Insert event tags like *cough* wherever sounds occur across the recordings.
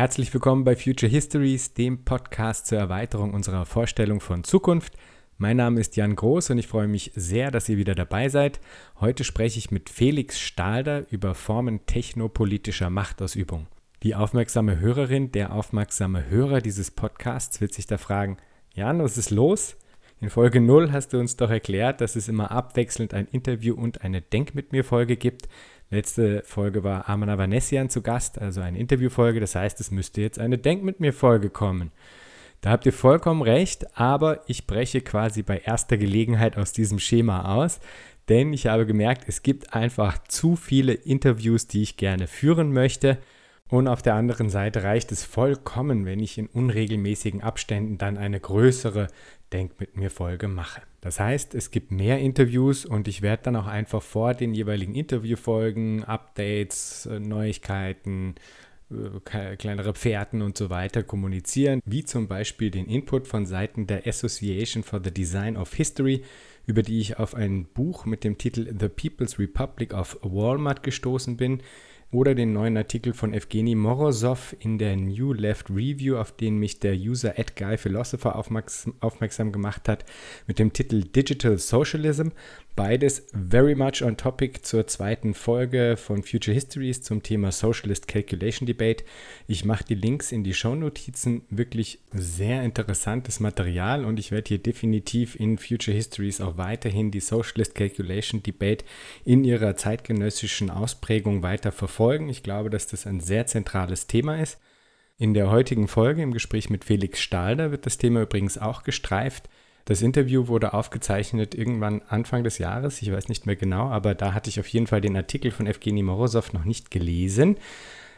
Herzlich willkommen bei Future Histories, dem Podcast zur Erweiterung unserer Vorstellung von Zukunft. Mein Name ist Jan Groß und ich freue mich sehr, dass ihr wieder dabei seid. Heute spreche ich mit Felix Stalder über Formen technopolitischer Machtausübung. Die aufmerksame Hörerin, der aufmerksame Hörer dieses Podcasts wird sich da fragen, Jan, was ist los? In Folge 0 hast du uns doch erklärt, dass es immer abwechselnd ein Interview und eine Denk mit mir Folge gibt. Letzte Folge war Amana Vanessian zu Gast, also eine Interviewfolge. Das heißt, es müsste jetzt eine Denk mit mir Folge kommen. Da habt ihr vollkommen recht, aber ich breche quasi bei erster Gelegenheit aus diesem Schema aus, denn ich habe gemerkt, es gibt einfach zu viele Interviews, die ich gerne führen möchte. Und auf der anderen Seite reicht es vollkommen, wenn ich in unregelmäßigen Abständen dann eine größere Denk mit mir Folge mache. Das heißt, es gibt mehr Interviews und ich werde dann auch einfach vor den jeweiligen Interviewfolgen, Updates, äh, Neuigkeiten, äh, kleinere Pferden und so weiter kommunizieren, wie zum Beispiel den Input von Seiten der Association for the Design of History, über die ich auf ein Buch mit dem Titel The People's Republic of Walmart gestoßen bin, oder den neuen Artikel von Evgeny Morozov in der New Left Review, auf den mich der User Guy Philosopher aufmerksam, aufmerksam gemacht hat, mit dem Titel Digital Socialism. Beides very much on topic zur zweiten Folge von Future Histories zum Thema Socialist Calculation Debate. Ich mache die Links in die Shownotizen. Wirklich sehr interessantes Material und ich werde hier definitiv in Future Histories auch weiterhin die Socialist Calculation Debate in ihrer zeitgenössischen Ausprägung weiter verfolgen. Ich glaube, dass das ein sehr zentrales Thema ist. In der heutigen Folge im Gespräch mit Felix Stalder wird das Thema übrigens auch gestreift. Das Interview wurde aufgezeichnet irgendwann Anfang des Jahres, ich weiß nicht mehr genau, aber da hatte ich auf jeden Fall den Artikel von Evgeny Morozov noch nicht gelesen.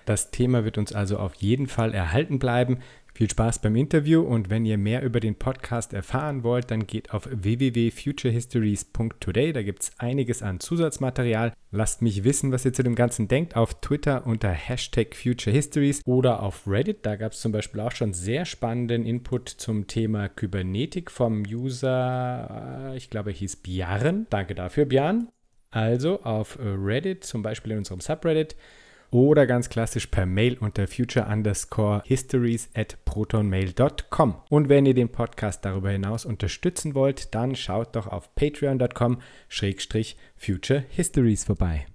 Das Thema wird uns also auf jeden Fall erhalten bleiben. Viel Spaß beim Interview und wenn ihr mehr über den Podcast erfahren wollt, dann geht auf www.futurehistories.today. Da gibt es einiges an Zusatzmaterial. Lasst mich wissen, was ihr zu dem Ganzen denkt auf Twitter unter Hashtag FutureHistories oder auf Reddit. Da gab es zum Beispiel auch schon sehr spannenden Input zum Thema Kybernetik vom User, äh, ich glaube, hieß Bjarn. Danke dafür, Bjarn. Also auf Reddit, zum Beispiel in unserem Subreddit oder ganz klassisch per Mail unter future underscore histories at protonmail.com. Und wenn ihr den Podcast darüber hinaus unterstützen wollt, dann schaut doch auf patreon.com schrägstrich future histories vorbei.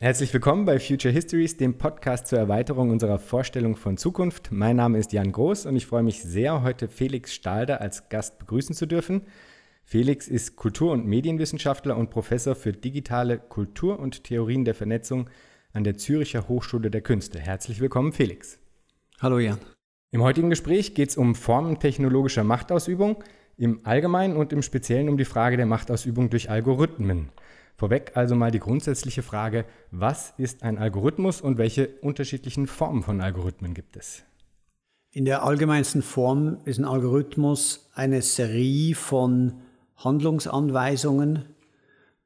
Herzlich willkommen bei Future Histories, dem Podcast zur Erweiterung unserer Vorstellung von Zukunft. Mein Name ist Jan Groß und ich freue mich sehr, heute Felix Stalder als Gast begrüßen zu dürfen. Felix ist Kultur- und Medienwissenschaftler und Professor für digitale Kultur und Theorien der Vernetzung an der Züricher Hochschule der Künste. Herzlich willkommen, Felix. Hallo, Jan. Im heutigen Gespräch geht es um Formen technologischer Machtausübung, im Allgemeinen und im Speziellen um die Frage der Machtausübung durch Algorithmen. Vorweg also mal die grundsätzliche Frage, was ist ein Algorithmus und welche unterschiedlichen Formen von Algorithmen gibt es? In der allgemeinsten Form ist ein Algorithmus eine Serie von Handlungsanweisungen,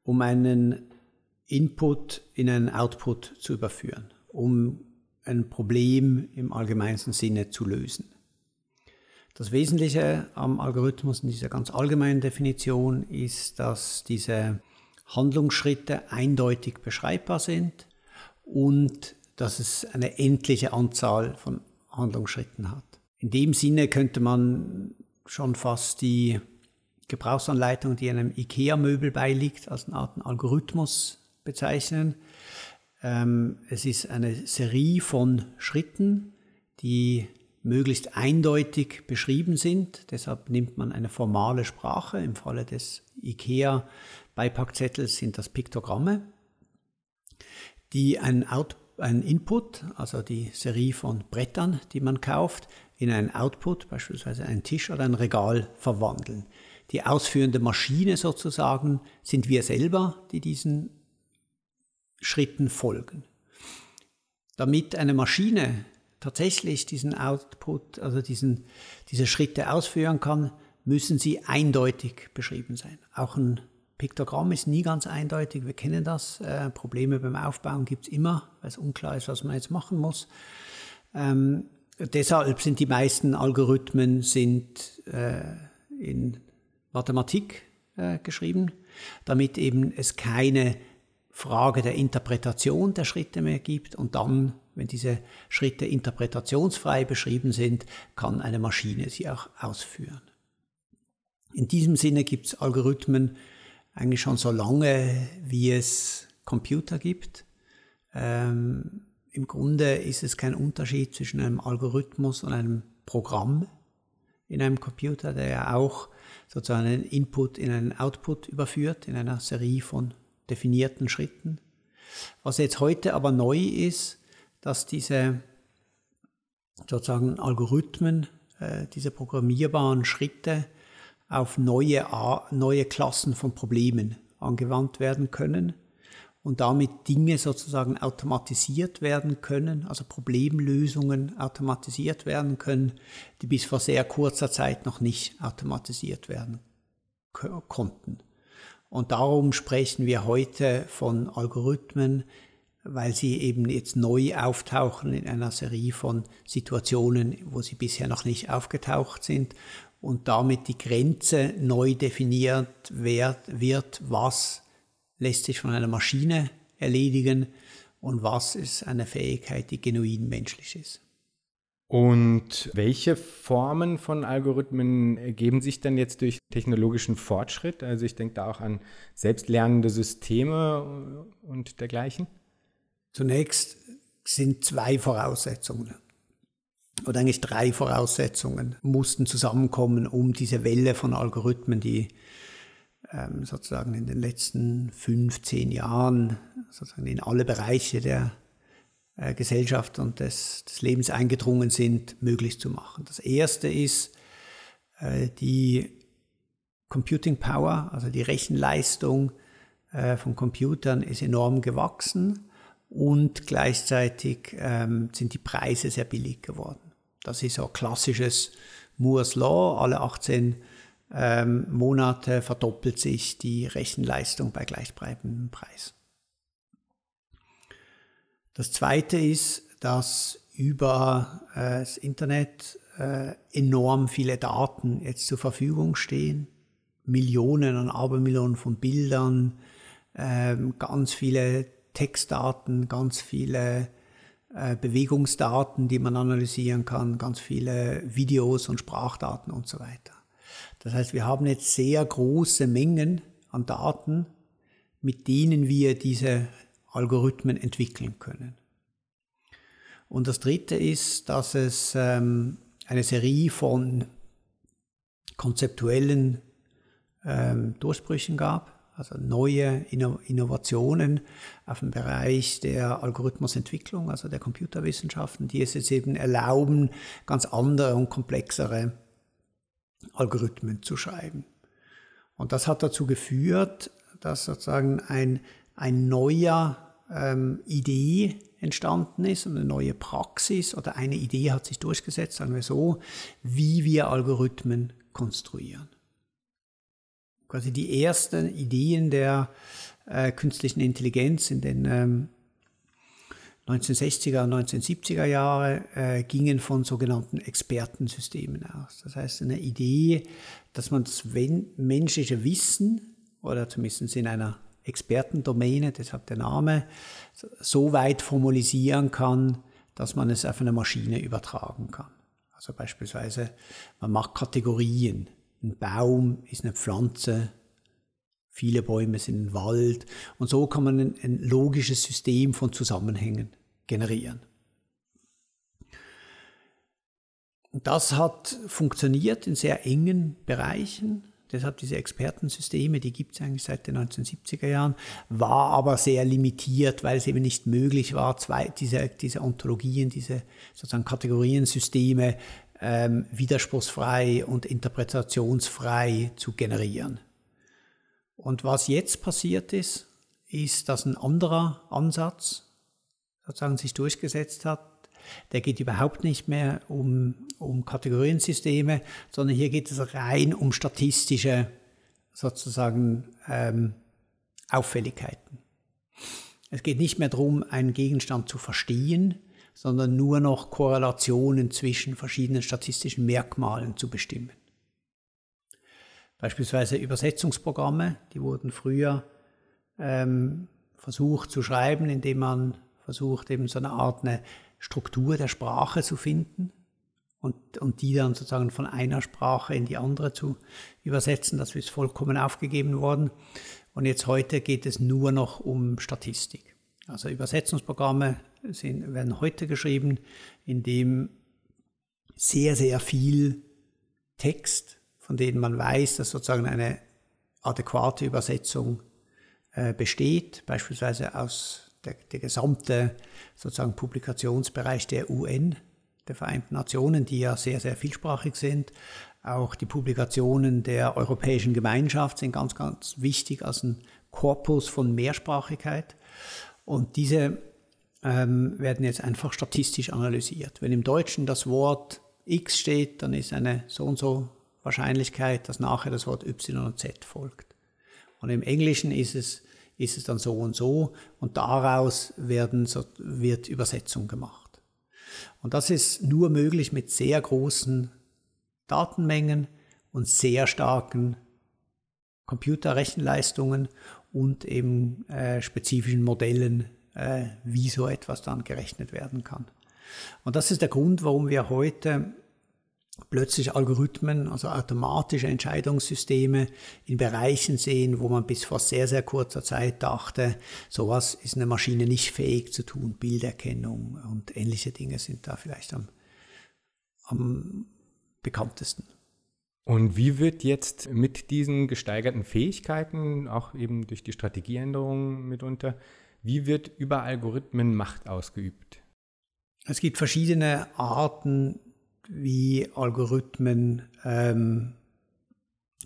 um einen Input in einen Output zu überführen, um ein Problem im allgemeinsten Sinne zu lösen. Das Wesentliche am Algorithmus in dieser ganz allgemeinen Definition ist, dass diese Handlungsschritte eindeutig beschreibbar sind und dass es eine endliche Anzahl von Handlungsschritten hat. In dem Sinne könnte man schon fast die Gebrauchsanleitung, die einem IKEA-Möbel beiliegt, als eine Art Algorithmus bezeichnen. Ähm, es ist eine Serie von Schritten, die möglichst eindeutig beschrieben sind. Deshalb nimmt man eine formale Sprache. Im Falle des IKEA-Beipackzettels sind das Piktogramme, die einen, Out einen Input, also die Serie von Brettern, die man kauft, in einen Output, beispielsweise einen Tisch oder ein Regal, verwandeln. Die ausführende Maschine sozusagen sind wir selber, die diesen Schritten folgen. Damit eine Maschine tatsächlich diesen Output, also diesen, diese Schritte ausführen kann, müssen sie eindeutig beschrieben sein. Auch ein Piktogramm ist nie ganz eindeutig, wir kennen das. Äh, Probleme beim Aufbauen gibt es immer, weil es unklar ist, was man jetzt machen muss. Ähm, deshalb sind die meisten Algorithmen sind, äh, in Mathematik äh, geschrieben, damit eben es keine Frage der Interpretation der Schritte mehr gibt und dann, wenn diese Schritte interpretationsfrei beschrieben sind, kann eine Maschine sie auch ausführen. In diesem Sinne gibt es Algorithmen eigentlich schon so lange, wie es Computer gibt. Ähm, Im Grunde ist es kein Unterschied zwischen einem Algorithmus und einem Programm in einem Computer, der ja auch sozusagen einen Input in einen Output überführt, in einer Serie von definierten Schritten. Was jetzt heute aber neu ist, dass diese sozusagen Algorithmen, äh, diese programmierbaren Schritte auf neue, neue Klassen von Problemen angewandt werden können und damit Dinge sozusagen automatisiert werden können, also Problemlösungen automatisiert werden können, die bis vor sehr kurzer Zeit noch nicht automatisiert werden konnten. Und darum sprechen wir heute von Algorithmen, weil sie eben jetzt neu auftauchen in einer Serie von Situationen, wo sie bisher noch nicht aufgetaucht sind und damit die Grenze neu definiert wird, was lässt sich von einer Maschine erledigen und was ist eine Fähigkeit, die genuin menschlich ist. Und welche Formen von Algorithmen ergeben sich dann jetzt durch technologischen Fortschritt? Also ich denke da auch an selbstlernende Systeme und dergleichen. Zunächst sind zwei Voraussetzungen oder eigentlich drei Voraussetzungen mussten zusammenkommen, um diese Welle von Algorithmen, die ähm, sozusagen in den letzten 15 Jahren sozusagen in alle Bereiche der äh, Gesellschaft und des, des, Lebens eingedrungen sind, möglich zu machen. Das erste ist äh, die Computing Power, also die Rechenleistung äh, von Computern ist enorm gewachsen und gleichzeitig ähm, sind die Preise sehr billig geworden. Das ist auch klassisches Moore's Law. Alle 18 ähm, Monate verdoppelt sich die Rechenleistung bei gleichbleibendem Preis. Das Zweite ist, dass über äh, das Internet äh, enorm viele Daten jetzt zur Verfügung stehen. Millionen und Abermillionen von Bildern, äh, ganz viele Textdaten, ganz viele äh, Bewegungsdaten, die man analysieren kann, ganz viele Videos und Sprachdaten und so weiter. Das heißt, wir haben jetzt sehr große Mengen an Daten, mit denen wir diese Algorithmen entwickeln können. Und das Dritte ist, dass es ähm, eine Serie von konzeptuellen ähm, Durchbrüchen gab, also neue Innovationen auf dem Bereich der Algorithmusentwicklung, also der Computerwissenschaften, die es jetzt eben erlauben, ganz andere und komplexere Algorithmen zu schreiben. Und das hat dazu geführt, dass sozusagen ein, ein neuer ähm, Idee entstanden ist, eine neue Praxis oder eine Idee hat sich durchgesetzt, sagen wir so, wie wir Algorithmen konstruieren quasi die ersten Ideen der äh, künstlichen Intelligenz in den ähm, 1960er und 1970er Jahre äh, gingen von sogenannten Expertensystemen aus. Das heißt, eine Idee, dass man das menschliche Wissen oder zumindest in einer Expertendomäne, deshalb der Name, so weit formalisieren kann, dass man es auf eine Maschine übertragen kann. Also beispielsweise, man macht Kategorien ein Baum ist eine Pflanze, viele Bäume sind ein Wald und so kann man ein, ein logisches System von Zusammenhängen generieren. Das hat funktioniert in sehr engen Bereichen. Deshalb diese Expertensysteme, die gibt es eigentlich seit den 1970er Jahren, war aber sehr limitiert, weil es eben nicht möglich war, zwei, diese, diese Ontologien, diese sozusagen Kategoriensysteme ähm, widerspruchsfrei und interpretationsfrei zu generieren. Und was jetzt passiert ist, ist, dass ein anderer Ansatz sozusagen sich durchgesetzt hat. Der geht überhaupt nicht mehr um, um Kategoriensysteme, sondern hier geht es rein um statistische sozusagen ähm, Auffälligkeiten. Es geht nicht mehr darum, einen Gegenstand zu verstehen, sondern nur noch Korrelationen zwischen verschiedenen statistischen Merkmalen zu bestimmen. Beispielsweise Übersetzungsprogramme, die wurden früher ähm, versucht zu schreiben, indem man versucht, eben so eine Art eine Struktur der Sprache zu finden und, und die dann sozusagen von einer Sprache in die andere zu übersetzen. Das ist vollkommen aufgegeben worden. Und jetzt heute geht es nur noch um Statistik. Also Übersetzungsprogramme sind, werden heute geschrieben, in dem sehr, sehr viel Text, von denen man weiß, dass sozusagen eine adäquate Übersetzung äh, besteht, beispielsweise aus der, der gesamte sozusagen Publikationsbereich der UN, der Vereinten Nationen, die ja sehr, sehr vielsprachig sind. Auch die Publikationen der Europäischen Gemeinschaft sind ganz, ganz wichtig als ein Korpus von Mehrsprachigkeit. Und diese ähm, werden jetzt einfach statistisch analysiert. Wenn im Deutschen das Wort X steht, dann ist eine so und so Wahrscheinlichkeit, dass nachher das Wort Y und Z folgt. Und im Englischen ist es, ist es dann so und so und daraus werden, wird Übersetzung gemacht. Und das ist nur möglich mit sehr großen Datenmengen und sehr starken Computerrechenleistungen und eben äh, spezifischen Modellen, äh, wie so etwas dann gerechnet werden kann. Und das ist der Grund, warum wir heute plötzlich Algorithmen, also automatische Entscheidungssysteme in Bereichen sehen, wo man bis vor sehr, sehr kurzer Zeit dachte, sowas ist eine Maschine nicht fähig zu tun. Bilderkennung und ähnliche Dinge sind da vielleicht am, am bekanntesten. Und wie wird jetzt mit diesen gesteigerten Fähigkeiten, auch eben durch die Strategieänderungen mitunter, wie wird über Algorithmen Macht ausgeübt? Es gibt verschiedene Arten, wie Algorithmen ähm,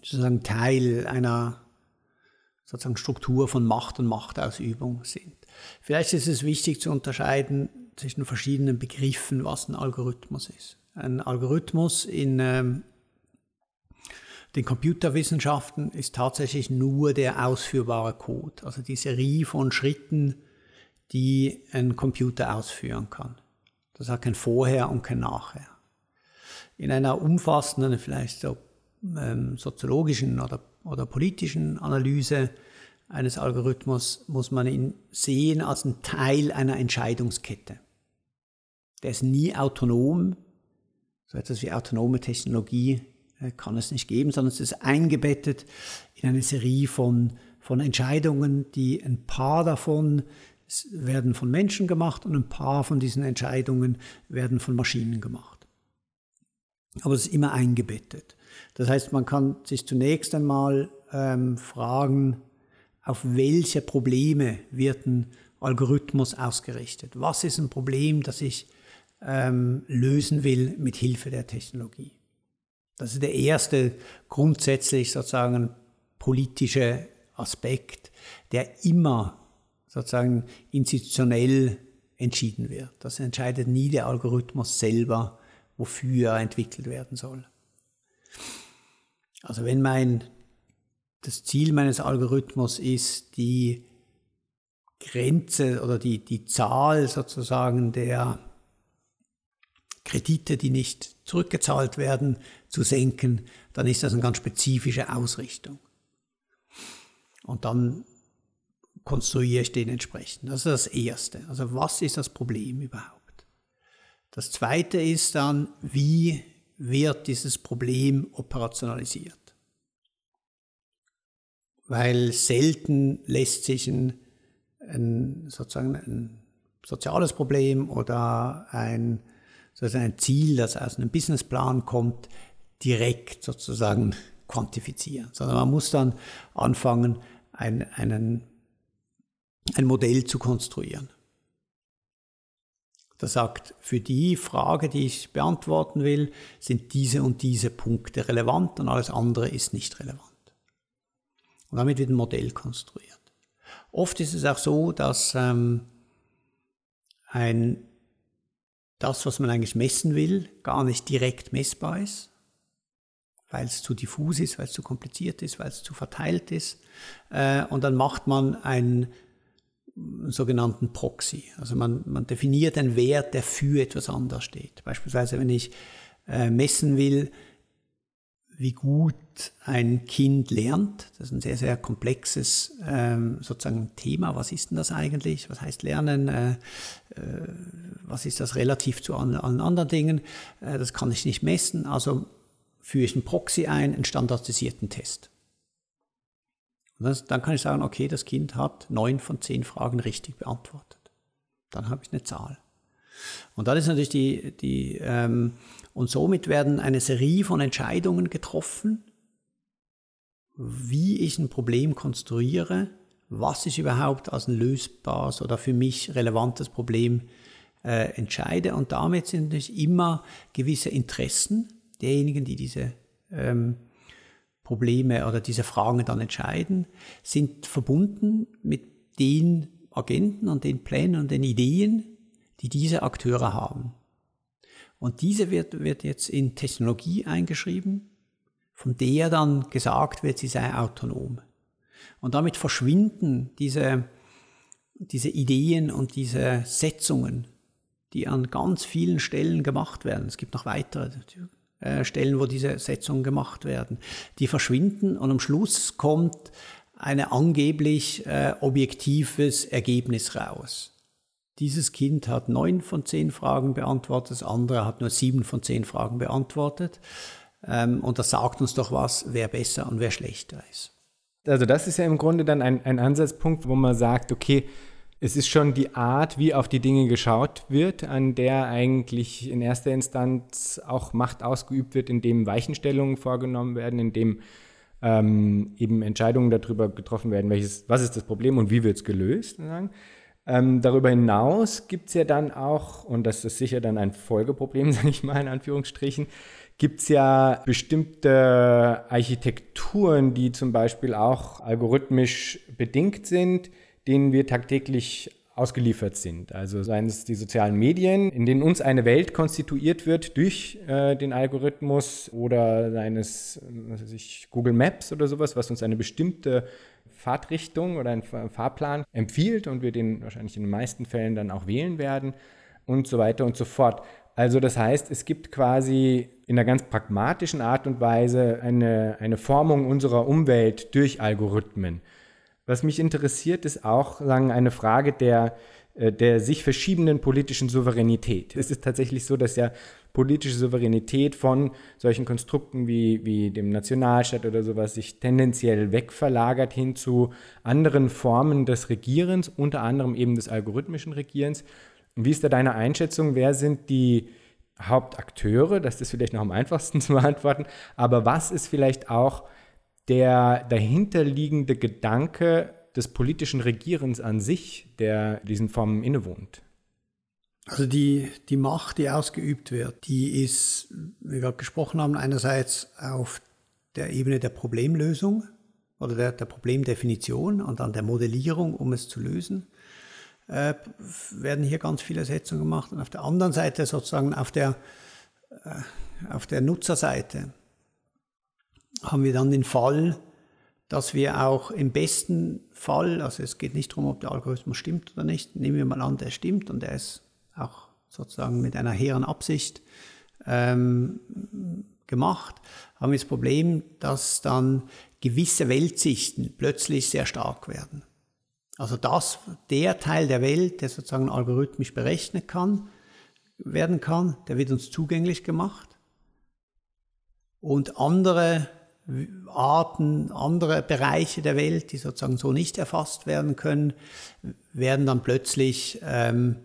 sozusagen Teil einer sozusagen Struktur von Macht und Machtausübung sind. Vielleicht ist es wichtig zu unterscheiden zwischen verschiedenen Begriffen, was ein Algorithmus ist. Ein Algorithmus in ähm, den Computerwissenschaften ist tatsächlich nur der ausführbare Code, also die Serie von Schritten, die ein Computer ausführen kann. Das hat kein Vorher und kein Nachher. In einer umfassenden, vielleicht so, ähm, soziologischen oder, oder politischen Analyse eines Algorithmus muss man ihn sehen als ein Teil einer Entscheidungskette. Der ist nie autonom, so etwas wie autonome Technologie äh, kann es nicht geben, sondern es ist eingebettet in eine Serie von, von Entscheidungen, die ein paar davon werden von Menschen gemacht und ein paar von diesen Entscheidungen werden von Maschinen gemacht. Aber es ist immer eingebettet. Das heißt, man kann sich zunächst einmal ähm, fragen, auf welche Probleme wird ein Algorithmus ausgerichtet? Was ist ein Problem, das ich ähm, lösen will mit Hilfe der Technologie? Das ist der erste grundsätzlich sozusagen politische Aspekt, der immer sozusagen institutionell entschieden wird. Das entscheidet nie der Algorithmus selber, wofür er entwickelt werden soll. Also wenn mein, das Ziel meines Algorithmus ist, die Grenze oder die, die Zahl sozusagen der Kredite, die nicht zurückgezahlt werden, zu senken, dann ist das eine ganz spezifische Ausrichtung. Und dann konstruiere ich den entsprechend. Das ist das Erste. Also was ist das Problem überhaupt? Das Zweite ist dann, wie wird dieses Problem operationalisiert? Weil selten lässt sich ein, ein sozusagen ein soziales Problem oder ein, sozusagen ein Ziel, das aus einem Businessplan kommt, direkt sozusagen *laughs* quantifizieren, sondern man muss dann anfangen, einen, einen ein Modell zu konstruieren. Das sagt, für die Frage, die ich beantworten will, sind diese und diese Punkte relevant und alles andere ist nicht relevant. Und damit wird ein Modell konstruiert. Oft ist es auch so, dass ähm, ein, das, was man eigentlich messen will, gar nicht direkt messbar ist, weil es zu diffus ist, weil es zu kompliziert ist, weil es zu verteilt ist. Äh, und dann macht man ein sogenannten Proxy. Also man, man definiert einen Wert, der für etwas anderes steht. Beispielsweise, wenn ich äh, messen will, wie gut ein Kind lernt. Das ist ein sehr, sehr komplexes ähm, sozusagen Thema. Was ist denn das eigentlich? Was heißt Lernen? Äh, äh, was ist das relativ zu allen, allen anderen Dingen? Äh, das kann ich nicht messen. Also führe ich einen Proxy ein, einen standardisierten Test. Das, dann kann ich sagen, okay, das Kind hat neun von zehn Fragen richtig beantwortet. Dann habe ich eine Zahl. Und dann ist natürlich die, die ähm, und somit werden eine Serie von Entscheidungen getroffen, wie ich ein Problem konstruiere, was ich überhaupt als ein lösbares oder für mich relevantes Problem äh, entscheide. Und damit sind natürlich immer gewisse Interessen derjenigen, die diese ähm, Probleme oder diese Fragen dann entscheiden, sind verbunden mit den Agenten und den Plänen und den Ideen, die diese Akteure haben. Und diese wird, wird jetzt in Technologie eingeschrieben, von der dann gesagt wird, sie sei autonom. Und damit verschwinden diese, diese Ideen und diese Setzungen, die an ganz vielen Stellen gemacht werden. Es gibt noch weitere äh, Stellen, wo diese Setzungen gemacht werden. Die verschwinden und am Schluss kommt ein angeblich äh, objektives Ergebnis raus. Dieses Kind hat neun von zehn Fragen beantwortet, das andere hat nur sieben von zehn Fragen beantwortet. Ähm, und das sagt uns doch was, wer besser und wer schlechter ist. Also das ist ja im Grunde dann ein, ein Ansatzpunkt, wo man sagt, okay, es ist schon die Art, wie auf die Dinge geschaut wird, an der eigentlich in erster Instanz auch Macht ausgeübt wird, indem Weichenstellungen vorgenommen werden, indem ähm, eben Entscheidungen darüber getroffen werden, welches, was ist das Problem und wie wird es gelöst. Ähm, darüber hinaus gibt es ja dann auch, und das ist sicher dann ein Folgeproblem, *laughs* sage ich mal in Anführungsstrichen, gibt es ja bestimmte Architekturen, die zum Beispiel auch algorithmisch bedingt sind, denen wir tagtäglich ausgeliefert sind. Also seien es die sozialen Medien, in denen uns eine Welt konstituiert wird durch äh, den Algorithmus oder seien es ich, Google Maps oder sowas, was uns eine bestimmte Fahrtrichtung oder einen Fahrplan empfiehlt und wir den wahrscheinlich in den meisten Fällen dann auch wählen werden und so weiter und so fort. Also das heißt, es gibt quasi in einer ganz pragmatischen Art und Weise eine, eine Formung unserer Umwelt durch Algorithmen. Was mich interessiert, ist auch sagen, eine Frage der, äh, der sich verschiebenden politischen Souveränität. Es ist tatsächlich so, dass ja politische Souveränität von solchen Konstrukten wie, wie dem Nationalstaat oder sowas sich tendenziell wegverlagert hin zu anderen Formen des Regierens, unter anderem eben des algorithmischen Regierens. Wie ist da deine Einschätzung? Wer sind die Hauptakteure? Das ist vielleicht noch am einfachsten *laughs* zu beantworten. Aber was ist vielleicht auch der dahinterliegende Gedanke des politischen Regierens an sich, der diesen Formen innewohnt? Also die, die Macht, die ausgeübt wird, die ist, wie wir gerade gesprochen haben, einerseits auf der Ebene der Problemlösung oder der, der Problemdefinition und dann der Modellierung, um es zu lösen, äh, werden hier ganz viele Setzungen gemacht. Und auf der anderen Seite sozusagen auf der, äh, auf der Nutzerseite haben wir dann den Fall, dass wir auch im besten Fall, also es geht nicht darum, ob der Algorithmus stimmt oder nicht, nehmen wir mal an, der stimmt und der ist auch sozusagen mit einer hehren Absicht ähm, gemacht, haben wir das Problem, dass dann gewisse Weltsichten plötzlich sehr stark werden. Also das, der Teil der Welt, der sozusagen algorithmisch berechnet kann, werden kann, der wird uns zugänglich gemacht. Und andere Arten, andere Bereiche der Welt, die sozusagen so nicht erfasst werden können, werden dann plötzlich ähm,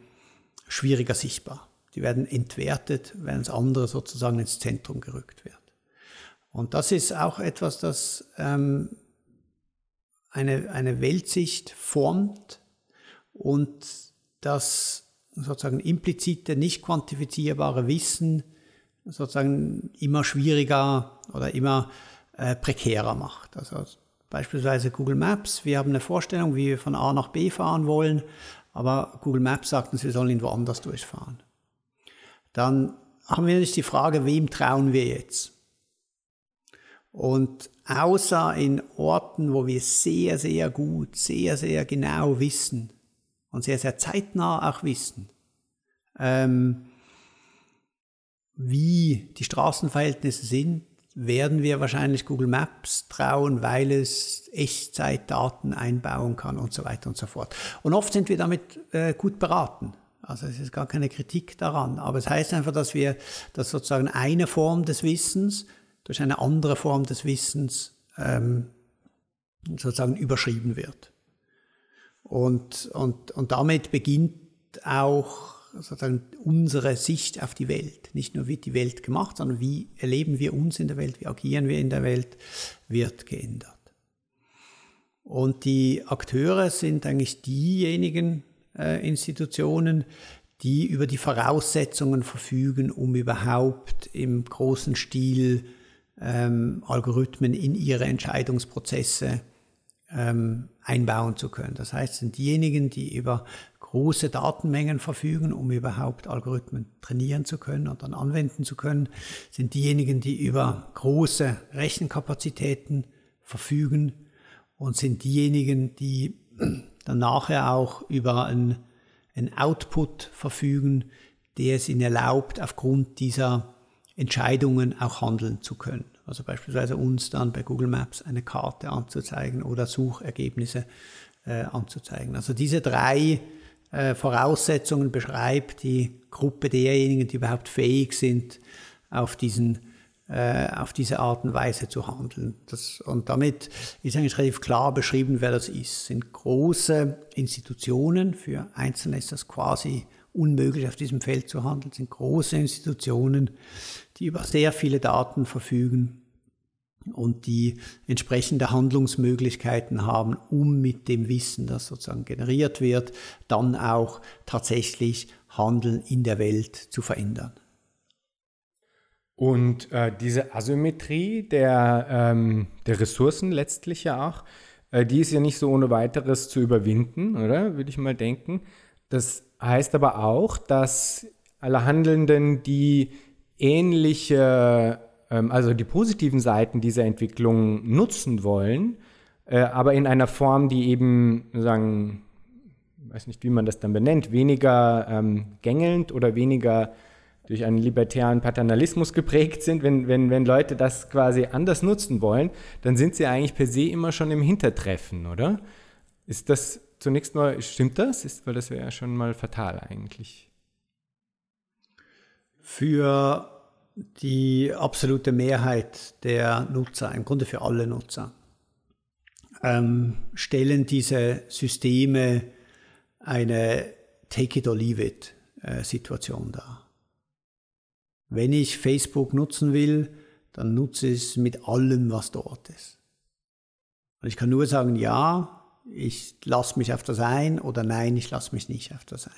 schwieriger sichtbar. Die werden entwertet, wenn das andere sozusagen ins Zentrum gerückt wird. Und das ist auch etwas, das ähm, eine, eine Weltsicht formt und das sozusagen implizite, nicht quantifizierbare Wissen sozusagen immer schwieriger oder immer äh, prekärer macht. Also beispielsweise Google Maps, wir haben eine Vorstellung, wie wir von A nach B fahren wollen, aber Google Maps sagt uns, wir sollen ihn woanders durchfahren. Dann haben wir nicht die Frage, wem trauen wir jetzt? Und außer in Orten, wo wir sehr, sehr gut, sehr, sehr genau wissen und sehr, sehr zeitnah auch wissen, ähm, wie die Straßenverhältnisse sind, werden wir wahrscheinlich Google Maps trauen, weil es Echtzeitdaten einbauen kann und so weiter und so fort. Und oft sind wir damit äh, gut beraten. Also es ist gar keine Kritik daran. Aber es heißt einfach, dass wir, dass sozusagen eine Form des Wissens durch eine andere Form des Wissens ähm, sozusagen überschrieben wird. Und, und, und damit beginnt auch sozusagen unsere Sicht auf die Welt. Nicht nur wird die Welt gemacht, sondern wie erleben wir uns in der Welt, wie agieren wir in der Welt, wird geändert. Und die Akteure sind eigentlich diejenigen äh, Institutionen, die über die Voraussetzungen verfügen, um überhaupt im großen Stil ähm, Algorithmen in ihre Entscheidungsprozesse ähm, einbauen zu können. Das heißt, es sind diejenigen, die über große Datenmengen verfügen, um überhaupt Algorithmen trainieren zu können und dann anwenden zu können, sind diejenigen, die über große Rechenkapazitäten verfügen und sind diejenigen, die *clears throat* dann nachher auch über einen, einen Output verfügen, der es ihnen erlaubt, aufgrund dieser Entscheidungen auch handeln zu können. Also beispielsweise uns dann bei Google Maps eine Karte anzuzeigen oder Suchergebnisse äh, anzuzeigen. Also diese drei äh, Voraussetzungen beschreibt die Gruppe derjenigen, die überhaupt fähig sind, auf, diesen, äh, auf diese Art und Weise zu handeln. Das, und damit ist eigentlich relativ klar beschrieben, wer das ist. Es sind große Institutionen, für Einzelne ist das quasi unmöglich, auf diesem Feld zu handeln, es sind große Institutionen, die über sehr viele Daten verfügen und die entsprechende Handlungsmöglichkeiten haben, um mit dem Wissen, das sozusagen generiert wird, dann auch tatsächlich Handeln in der Welt zu verändern. Und äh, diese Asymmetrie der, ähm, der Ressourcen letztlich ja auch, äh, die ist ja nicht so ohne weiteres zu überwinden, oder? Würde ich mal denken. Das heißt aber auch, dass alle Handelnden, die ähnliche also die positiven Seiten dieser Entwicklung nutzen wollen, äh, aber in einer Form, die eben, sagen, weiß nicht, wie man das dann benennt, weniger ähm, gängelnd oder weniger durch einen libertären Paternalismus geprägt sind, wenn, wenn, wenn Leute das quasi anders nutzen wollen, dann sind sie eigentlich per se immer schon im Hintertreffen, oder? Ist das zunächst mal, stimmt das? Ist, weil das wäre ja schon mal fatal eigentlich. Für die absolute Mehrheit der Nutzer, im Grunde für alle Nutzer, ähm, stellen diese Systeme eine Take-it-or-leave-it-Situation äh, dar. Wenn ich Facebook nutzen will, dann nutze ich es mit allem, was dort ist. Und ich kann nur sagen, ja, ich lasse mich auf das ein oder nein, ich lasse mich nicht auf das ein.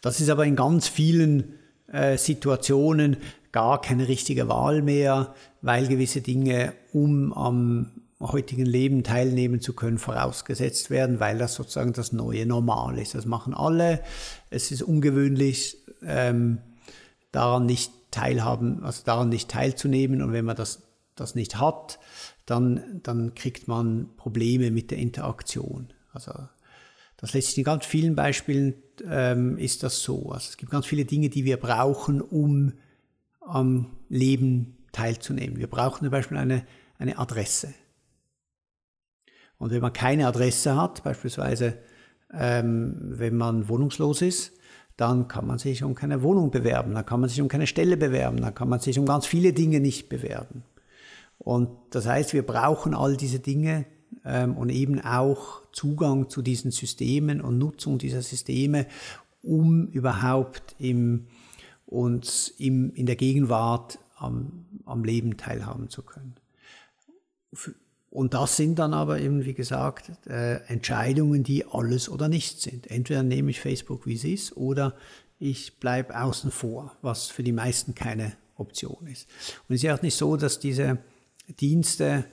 Das ist aber in ganz vielen äh, Situationen gar keine richtige Wahl mehr, weil gewisse Dinge, um am heutigen Leben teilnehmen zu können, vorausgesetzt werden, weil das sozusagen das neue Normal ist. Das machen alle. Es ist ungewöhnlich, ähm, daran nicht teilhaben, also daran nicht teilzunehmen. Und wenn man das, das nicht hat, dann, dann kriegt man Probleme mit der Interaktion. Also das lässt sich in ganz vielen Beispielen ähm, ist das so. Also es gibt ganz viele Dinge, die wir brauchen, um am Leben teilzunehmen. Wir brauchen zum Beispiel eine, eine Adresse. Und wenn man keine Adresse hat, beispielsweise ähm, wenn man wohnungslos ist, dann kann man sich um keine Wohnung bewerben, dann kann man sich um keine Stelle bewerben, dann kann man sich um ganz viele Dinge nicht bewerben. Und das heißt, wir brauchen all diese Dinge ähm, und eben auch Zugang zu diesen Systemen und Nutzung dieser Systeme, um überhaupt im, uns im, in der Gegenwart am, am Leben teilhaben zu können. Und das sind dann aber eben, wie gesagt, äh, Entscheidungen, die alles oder nichts sind. Entweder nehme ich Facebook, wie es ist, oder ich bleibe außen vor, was für die meisten keine Option ist. Und es ist ja auch nicht so, dass diese Dienste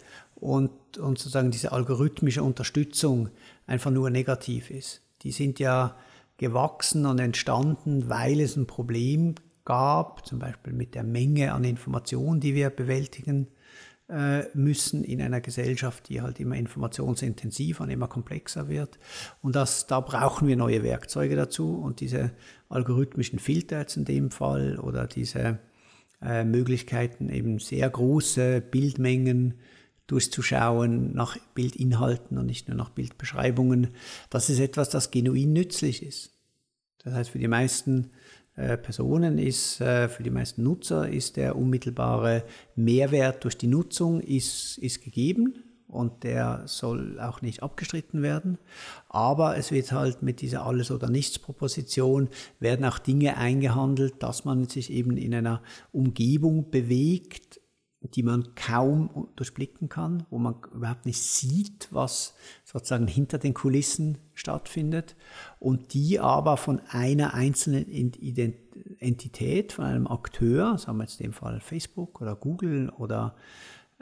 und, und sozusagen diese algorithmische Unterstützung einfach nur negativ ist. Die sind ja gewachsen und entstanden, weil es ein Problem gab, zum Beispiel mit der Menge an Informationen, die wir bewältigen äh, müssen in einer Gesellschaft, die halt immer informationsintensiver und immer komplexer wird. Und das, da brauchen wir neue Werkzeuge dazu und diese algorithmischen Filter jetzt in dem Fall oder diese äh, Möglichkeiten, eben sehr große Bildmengen durchzuschauen nach Bildinhalten und nicht nur nach Bildbeschreibungen. Das ist etwas, das genuin nützlich ist. Das heißt, für die meisten äh, Personen ist, äh, für die meisten Nutzer ist der unmittelbare Mehrwert durch die Nutzung ist, ist gegeben und der soll auch nicht abgestritten werden. Aber es wird halt mit dieser Alles- oder Nichts-Proposition werden auch Dinge eingehandelt, dass man sich eben in einer Umgebung bewegt, die man kaum durchblicken kann, wo man überhaupt nicht sieht, was sozusagen hinter den Kulissen stattfindet und die aber von einer einzelnen Entität, von einem Akteur, sagen wir jetzt in dem Fall Facebook oder Google oder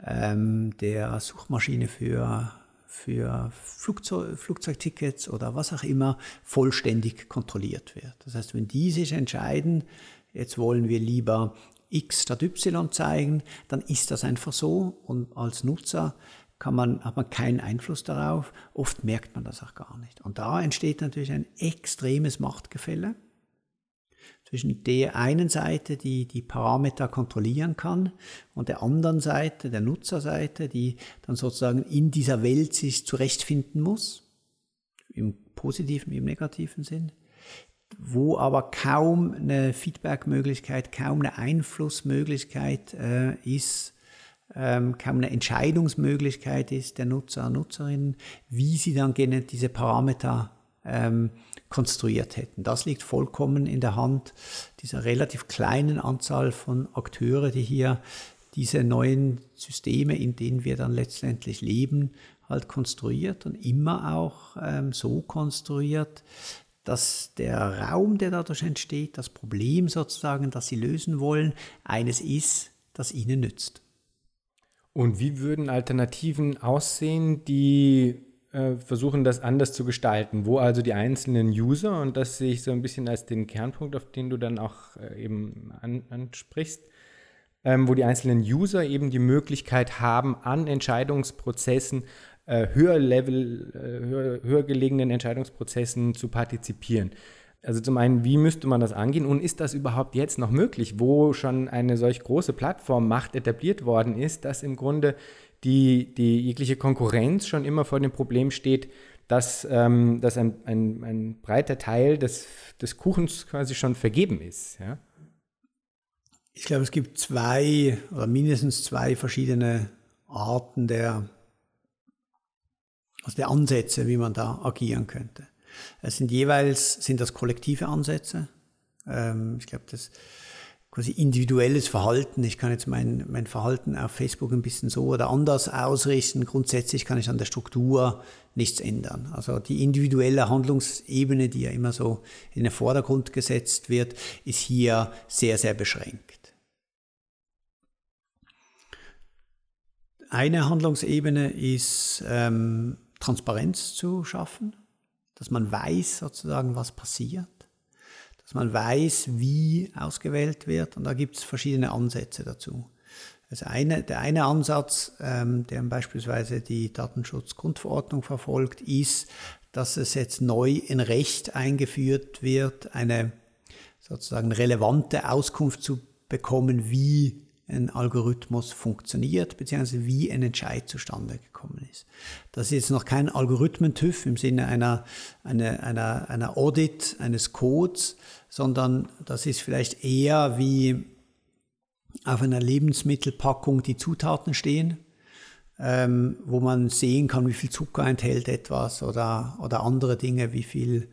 ähm, der Suchmaschine für, für Flugzeug, Flugzeugtickets oder was auch immer, vollständig kontrolliert wird. Das heißt, wenn die sich entscheiden, jetzt wollen wir lieber X statt Y zeigen, dann ist das einfach so und als Nutzer kann man, hat man keinen Einfluss darauf. Oft merkt man das auch gar nicht. Und da entsteht natürlich ein extremes Machtgefälle zwischen der einen Seite, die die Parameter kontrollieren kann, und der anderen Seite, der Nutzerseite, die dann sozusagen in dieser Welt sich zurechtfinden muss, im positiven im negativen Sinn wo aber kaum eine Feedback-Möglichkeit, kaum eine Einflussmöglichkeit äh, ist, ähm, kaum eine Entscheidungsmöglichkeit ist der Nutzer, Nutzerinnen, wie sie dann diese Parameter ähm, konstruiert hätten. Das liegt vollkommen in der Hand dieser relativ kleinen Anzahl von Akteure, die hier diese neuen Systeme, in denen wir dann letztendlich leben, halt konstruiert und immer auch ähm, so konstruiert, dass der Raum, der dadurch entsteht, das Problem sozusagen, das Sie lösen wollen, eines ist, das Ihnen nützt. Und wie würden Alternativen aussehen, die äh, versuchen, das anders zu gestalten, wo also die einzelnen User, und das sehe ich so ein bisschen als den Kernpunkt, auf den du dann auch äh, eben an, ansprichst, ähm, wo die einzelnen User eben die Möglichkeit haben, an Entscheidungsprozessen äh, höher Level, äh, höher, höher gelegenen Entscheidungsprozessen zu partizipieren. Also zum einen, wie müsste man das angehen und ist das überhaupt jetzt noch möglich, wo schon eine solch große Plattformmacht etabliert worden ist, dass im Grunde die, die jegliche Konkurrenz schon immer vor dem Problem steht, dass, ähm, dass ein, ein, ein breiter Teil des, des Kuchens quasi schon vergeben ist. Ja? Ich glaube, es gibt zwei oder mindestens zwei verschiedene Arten der also der Ansätze, wie man da agieren könnte. Es sind jeweils, sind das kollektive Ansätze. Ähm, ich glaube, das quasi individuelles Verhalten. Ich kann jetzt mein, mein Verhalten auf Facebook ein bisschen so oder anders ausrichten. Grundsätzlich kann ich an der Struktur nichts ändern. Also die individuelle Handlungsebene, die ja immer so in den Vordergrund gesetzt wird, ist hier sehr, sehr beschränkt. Eine Handlungsebene ist ähm, Transparenz zu schaffen, dass man weiß sozusagen, was passiert, dass man weiß, wie ausgewählt wird und da gibt es verschiedene Ansätze dazu. Also eine, der eine Ansatz, ähm, der beispielsweise die Datenschutzgrundverordnung verfolgt, ist, dass es jetzt neu in Recht eingeführt wird, eine sozusagen relevante Auskunft zu bekommen, wie ein Algorithmus funktioniert, beziehungsweise wie ein Entscheid zustande gekommen ist. Das ist jetzt noch kein Algorithmen-TÜV im Sinne einer, einer, einer, einer Audit eines Codes, sondern das ist vielleicht eher wie auf einer Lebensmittelpackung die Zutaten stehen, ähm, wo man sehen kann, wie viel Zucker enthält etwas oder, oder andere Dinge, wie viel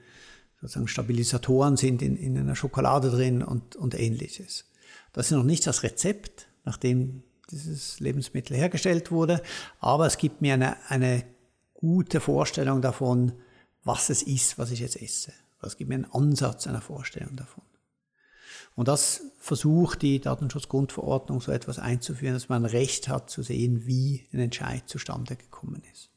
sozusagen Stabilisatoren sind in, in einer Schokolade drin und, und ähnliches. Das ist noch nicht das Rezept, nachdem dieses Lebensmittel hergestellt wurde. Aber es gibt mir eine, eine gute Vorstellung davon, was es ist, was ich jetzt esse. Es gibt mir einen Ansatz einer Vorstellung davon. Und das versucht die Datenschutzgrundverordnung so etwas einzuführen, dass man Recht hat zu sehen, wie ein Entscheid zustande gekommen ist.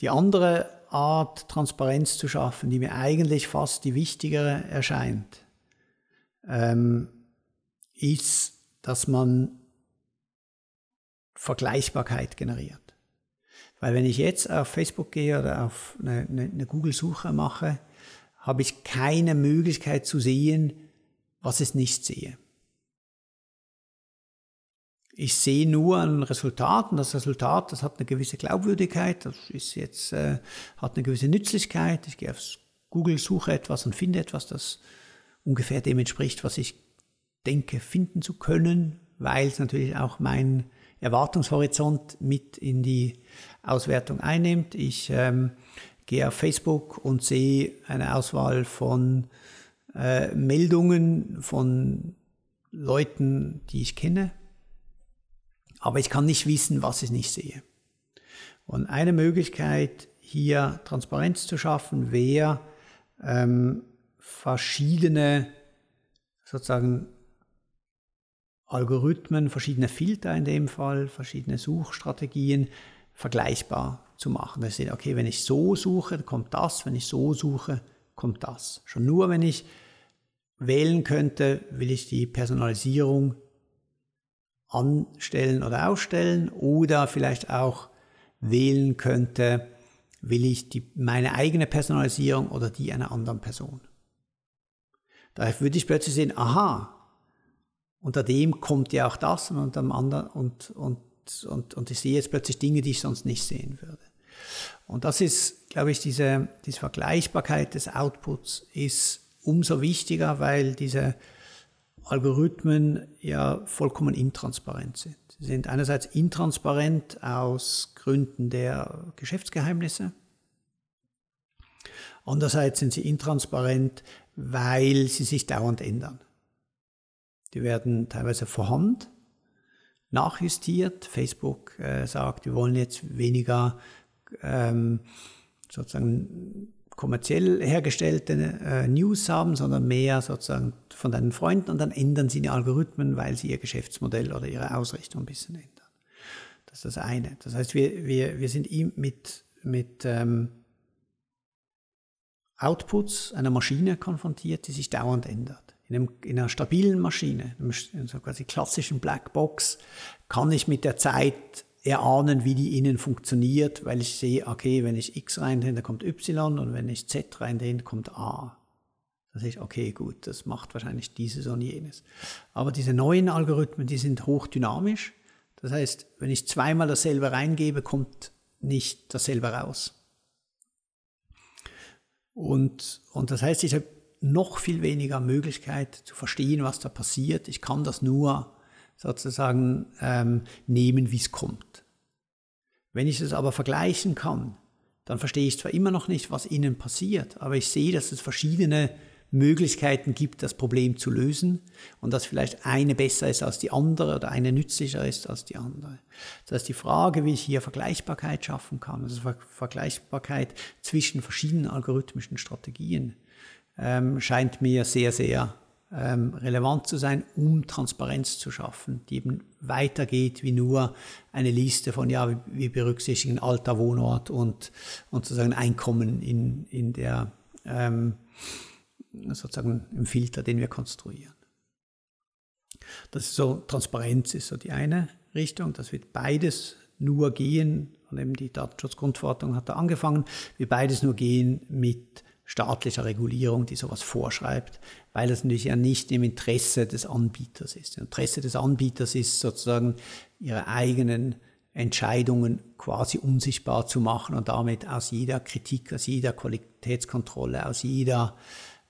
Die andere Art, Transparenz zu schaffen, die mir eigentlich fast die wichtigere erscheint, ähm, ist, dass man Vergleichbarkeit generiert. Weil wenn ich jetzt auf Facebook gehe oder auf eine, eine, eine Google-Suche mache, habe ich keine Möglichkeit zu sehen, was ich nicht sehe. ich sehe nur ein Resultat und das Resultat, das hat eine gewisse Glaubwürdigkeit, das ist jetzt, äh, hat eine gewisse Nützlichkeit. Ich gehe auf Google, suche etwas und finde etwas, das ungefähr dem entspricht, was ich denke, finden zu können, weil es natürlich auch mein Erwartungshorizont mit in die Auswertung einnimmt. Ich ähm, gehe auf Facebook und sehe eine Auswahl von äh, Meldungen von Leuten, die ich kenne, aber ich kann nicht wissen, was ich nicht sehe. Und eine Möglichkeit, hier Transparenz zu schaffen, wäre, ähm, verschiedene sozusagen Algorithmen, verschiedene Filter in dem Fall, verschiedene Suchstrategien vergleichbar zu machen. Das ist, okay, wenn ich so suche, kommt das, wenn ich so suche, kommt das. Schon nur, wenn ich wählen könnte, will ich die Personalisierung anstellen oder ausstellen oder vielleicht auch wählen könnte, will ich die, meine eigene Personalisierung oder die einer anderen Person. Da würde ich plötzlich sehen, aha, unter dem kommt ja auch das und unter dem anderen und, und, und, und ich sehe jetzt plötzlich Dinge, die ich sonst nicht sehen würde. Und das ist, glaube ich, diese, diese Vergleichbarkeit des Outputs ist umso wichtiger, weil diese Algorithmen ja vollkommen intransparent sind. Sie sind einerseits intransparent aus Gründen der Geschäftsgeheimnisse. Andererseits sind sie intransparent, weil sie sich dauernd ändern. Die werden teilweise vorhand nachjustiert. Facebook äh, sagt, wir wollen jetzt weniger ähm, sozusagen kommerziell hergestellte äh, News haben, sondern mehr sozusagen von deinen Freunden und dann ändern sie die Algorithmen, weil sie ihr Geschäftsmodell oder ihre Ausrichtung ein bisschen ändern. Das ist das eine. Das heißt, wir, wir, wir sind mit, mit ähm, Outputs einer Maschine konfrontiert, die sich dauernd ändert. In, einem, in einer stabilen Maschine, in so quasi klassischen Blackbox, kann ich mit der Zeit erahnen, wie die innen funktioniert, weil ich sehe, okay, wenn ich X dann kommt Y und wenn ich Z reintue, kommt A. Da sehe ich, okay, gut, das macht wahrscheinlich dieses und jenes. Aber diese neuen Algorithmen, die sind hochdynamisch. Das heißt, wenn ich zweimal dasselbe reingebe, kommt nicht dasselbe raus. Und, und das heißt, ich habe noch viel weniger Möglichkeit zu verstehen, was da passiert. Ich kann das nur sozusagen ähm, nehmen, wie es kommt. Wenn ich es aber vergleichen kann, dann verstehe ich zwar immer noch nicht, was innen passiert, aber ich sehe, dass es verschiedene Möglichkeiten gibt, das Problem zu lösen und dass vielleicht eine besser ist als die andere oder eine nützlicher ist als die andere. Das heißt, die Frage, wie ich hier Vergleichbarkeit schaffen kann, also Vergleichbarkeit zwischen verschiedenen algorithmischen Strategien, ähm, scheint mir sehr, sehr ähm, relevant zu sein, um Transparenz zu schaffen, die eben weitergeht wie nur eine Liste von, ja, wir berücksichtigen Alter, Wohnort und, und sozusagen Einkommen in, in der, ähm, sozusagen im Filter, den wir konstruieren. Das ist so, Transparenz ist so die eine Richtung, das wird beides nur gehen, und eben die Datenschutzgrundverordnung hat da angefangen, wir beides nur gehen mit staatlicher Regulierung, die sowas vorschreibt, weil es natürlich ja nicht im Interesse des Anbieters ist. Im Interesse des Anbieters ist sozusagen ihre eigenen Entscheidungen quasi unsichtbar zu machen und damit aus jeder Kritik, aus jeder Qualitätskontrolle, aus jeder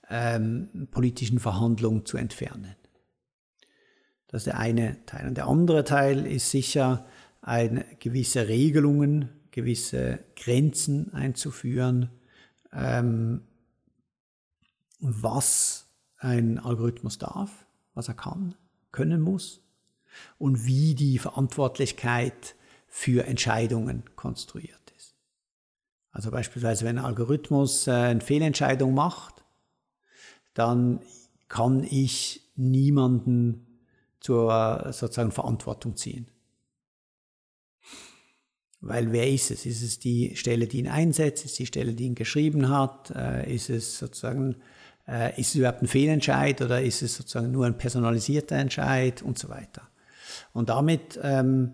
ähm, politischen Verhandlung zu entfernen. Das ist der eine Teil. Und der andere Teil ist sicher, eine gewisse Regelungen, gewisse Grenzen einzuführen, ähm, was ein Algorithmus darf, was er kann, können muss und wie die Verantwortlichkeit für Entscheidungen konstruiert ist. Also beispielsweise, wenn ein Algorithmus äh, eine Fehlentscheidung macht, dann kann ich niemanden zur sozusagen Verantwortung ziehen. Weil wer ist es? Ist es die Stelle, die ihn einsetzt? Ist es die Stelle, die ihn geschrieben hat? Äh, ist es sozusagen, äh, ist es überhaupt ein Fehlentscheid oder ist es sozusagen nur ein personalisierter Entscheid und so weiter? Und damit ähm,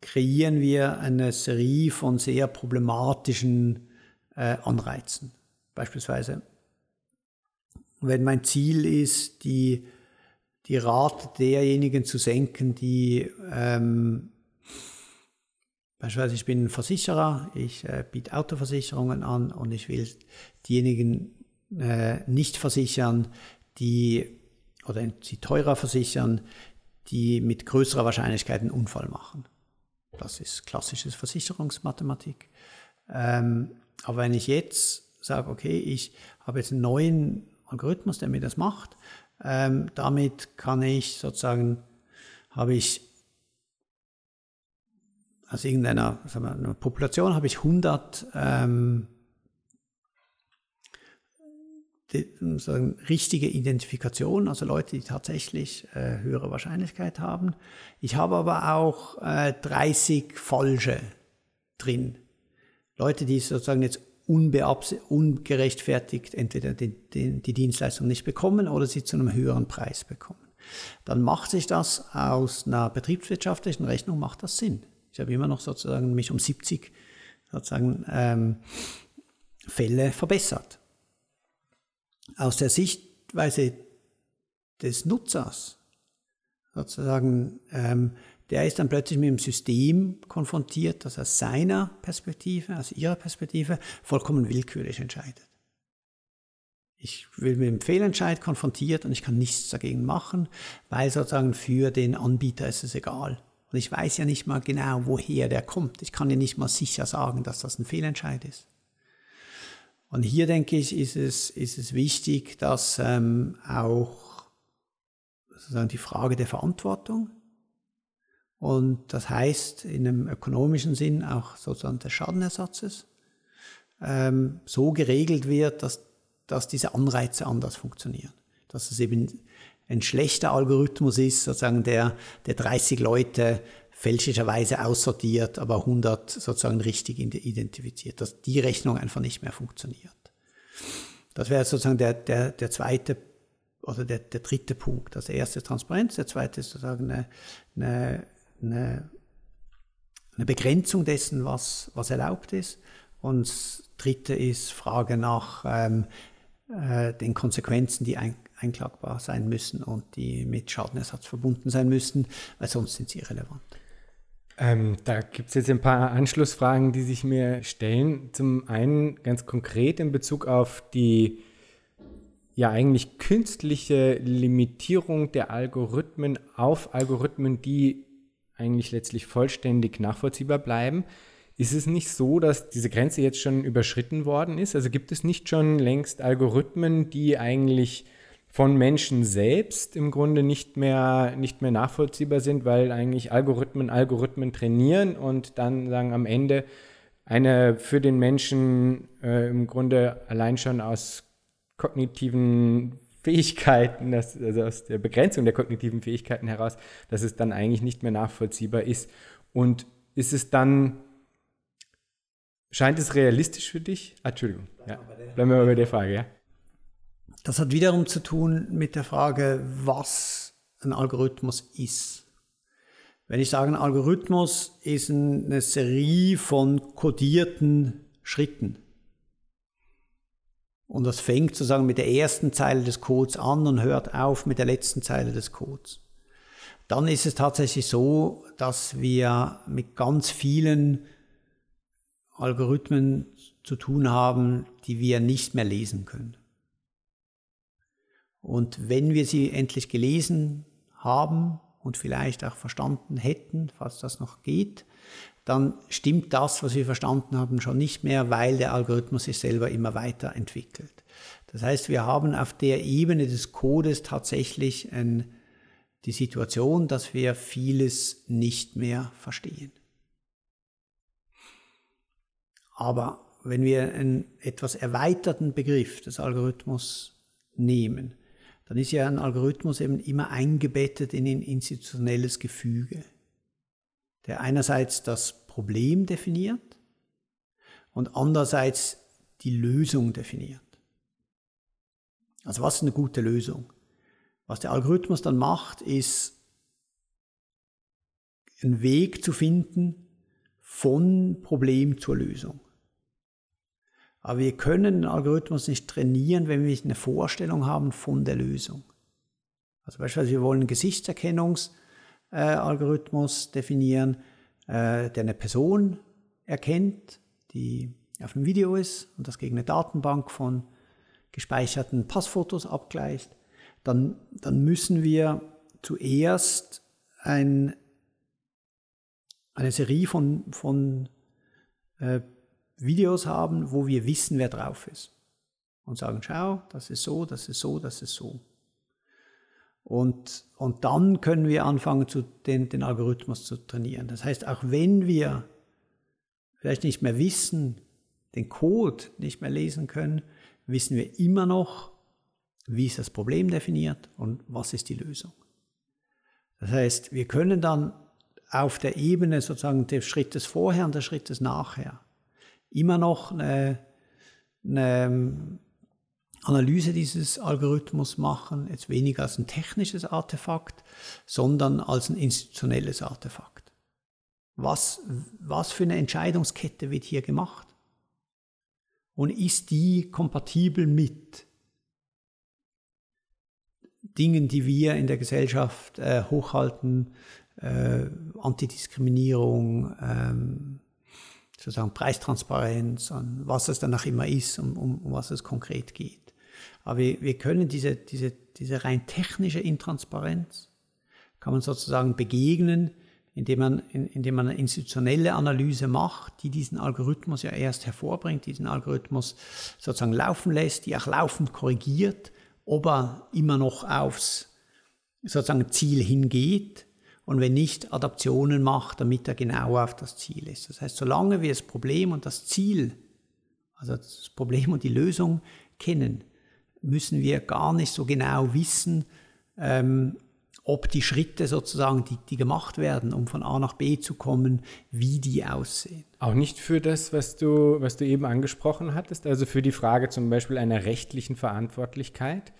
kreieren wir eine Serie von sehr problematischen äh, Anreizen. Beispielsweise, wenn mein Ziel ist, die die Rate derjenigen zu senken, die ähm, beispielsweise ich bin Versicherer, ich äh, biete Autoversicherungen an und ich will diejenigen äh, nicht versichern, die oder sie teurer versichern, die mit größerer Wahrscheinlichkeit einen Unfall machen. Das ist klassisches Versicherungsmathematik. Ähm, aber wenn ich jetzt sage, okay, ich habe jetzt einen neuen Algorithmus, der mir das macht, ähm, damit kann ich sozusagen, habe ich aus irgendeiner sagen wir, Population habe ich 100 ähm, sagen, richtige Identifikation, also Leute, die tatsächlich äh, höhere Wahrscheinlichkeit haben. Ich habe aber auch äh, 30 falsche drin. Leute, die sozusagen jetzt ungerechtfertigt entweder die, die, die Dienstleistung nicht bekommen oder sie zu einem höheren Preis bekommen. Dann macht sich das aus einer betriebswirtschaftlichen Rechnung macht das Sinn. Ich habe immer noch sozusagen mich um 70 sozusagen ähm, Fälle verbessert. Aus der Sichtweise des Nutzers sozusagen ähm, der ist dann plötzlich mit dem System konfrontiert, das aus seiner Perspektive, aus ihrer Perspektive vollkommen willkürlich entscheidet. Ich will mit dem Fehlentscheid konfrontiert und ich kann nichts dagegen machen, weil sozusagen für den Anbieter ist es egal. Und ich weiß ja nicht mal genau, woher der kommt. Ich kann ja nicht mal sicher sagen, dass das ein Fehlentscheid ist. Und hier denke ich, ist es, ist es wichtig, dass ähm, auch sozusagen die Frage der Verantwortung und das heißt in einem ökonomischen Sinn auch sozusagen des Schadenersatzes ähm, so geregelt wird, dass, dass diese Anreize anders funktionieren. Dass es eben ein schlechter Algorithmus ist, sozusagen der, der 30 Leute fälschlicherweise aussortiert, aber 100 sozusagen richtig identifiziert, dass die Rechnung einfach nicht mehr funktioniert. Das wäre sozusagen der, der, der zweite oder der, der dritte Punkt. Das erste ist Transparenz, der zweite ist sozusagen eine, eine eine, Begrenzung dessen, was, was erlaubt ist. Und das dritte ist Frage nach ähm, äh, den Konsequenzen, die ein, einklagbar sein müssen und die mit Schadenersatz verbunden sein müssen, weil sonst sind sie irrelevant. Ähm, da gibt es jetzt ein paar Anschlussfragen, die sich mir stellen. Zum einen ganz konkret in Bezug auf die ja eigentlich künstliche Limitierung der Algorithmen auf Algorithmen, die eigentlich letztlich vollständig nachvollziehbar bleiben. Ist es nicht so, dass diese Grenze jetzt schon überschritten worden ist? Also gibt es nicht schon längst Algorithmen, die eigentlich von Menschen selbst im Grunde nicht mehr, nicht mehr nachvollziehbar sind, weil eigentlich Algorithmen Algorithmen trainieren und dann sagen am Ende eine für den Menschen äh, im Grunde allein schon aus kognitiven Fähigkeiten, dass, also aus der Begrenzung der kognitiven Fähigkeiten heraus, dass es dann eigentlich nicht mehr nachvollziehbar ist. Und ist es dann, scheint es realistisch für dich? Ah, Entschuldigung, ja. bleiben wir mal bei der Frage, ja. Das hat wiederum zu tun mit der Frage, was ein Algorithmus ist. Wenn ich sage, ein Algorithmus ist eine Serie von kodierten Schritten, und das fängt sozusagen mit der ersten Zeile des Codes an und hört auf mit der letzten Zeile des Codes. Dann ist es tatsächlich so, dass wir mit ganz vielen Algorithmen zu tun haben, die wir nicht mehr lesen können. Und wenn wir sie endlich gelesen haben und vielleicht auch verstanden hätten, falls das noch geht, dann stimmt das, was wir verstanden haben, schon nicht mehr, weil der Algorithmus sich selber immer weiter entwickelt. Das heißt, wir haben auf der Ebene des Codes tatsächlich ein, die Situation, dass wir vieles nicht mehr verstehen. Aber wenn wir einen etwas erweiterten Begriff des Algorithmus nehmen, dann ist ja ein Algorithmus eben immer eingebettet in ein institutionelles Gefüge der einerseits das Problem definiert und andererseits die Lösung definiert. Also was ist eine gute Lösung? Was der Algorithmus dann macht, ist einen Weg zu finden von Problem zur Lösung. Aber wir können den Algorithmus nicht trainieren, wenn wir nicht eine Vorstellung haben von der Lösung. Also beispielsweise, wir wollen einen Gesichtserkennungsalgorithmus äh, definieren, äh, der eine Person erkennt, die auf dem Video ist und das gegen eine Datenbank von gespeicherten Passfotos abgleicht. Dann, dann müssen wir zuerst ein, eine Serie von, von äh, Videos haben, wo wir wissen, wer drauf ist. Und sagen, schau, das ist so, das ist so, das ist so. Und, und dann können wir anfangen, zu, den, den Algorithmus zu trainieren. Das heißt, auch wenn wir vielleicht nicht mehr wissen, den Code nicht mehr lesen können, wissen wir immer noch, wie ist das Problem definiert und was ist die Lösung. Das heißt, wir können dann auf der Ebene sozusagen des Schrittes vorher und des Schrittes nachher immer noch eine, eine Analyse dieses Algorithmus machen, jetzt weniger als ein technisches Artefakt, sondern als ein institutionelles Artefakt. Was, was für eine Entscheidungskette wird hier gemacht? Und ist die kompatibel mit Dingen, die wir in der Gesellschaft äh, hochhalten, äh, Antidiskriminierung, ähm, sozusagen Preistransparenz, an was es dann auch immer ist, um, um, um was es konkret geht. Aber wir, wir können diese, diese, diese rein technische Intransparenz, kann man sozusagen begegnen, indem man, indem man eine institutionelle Analyse macht, die diesen Algorithmus ja erst hervorbringt, diesen Algorithmus sozusagen laufen lässt, die auch laufend korrigiert, ob er immer noch aufs sozusagen Ziel hingeht und wenn nicht, Adaptionen macht, damit er genau auf das Ziel ist. Das heißt, solange wir das Problem und das Ziel, also das Problem und die Lösung kennen, müssen wir gar nicht so genau wissen, ähm, ob die Schritte sozusagen, die, die gemacht werden, um von A nach B zu kommen, wie die aussehen. Auch nicht für das, was du, was du eben angesprochen hattest, also für die Frage zum Beispiel einer rechtlichen Verantwortlichkeit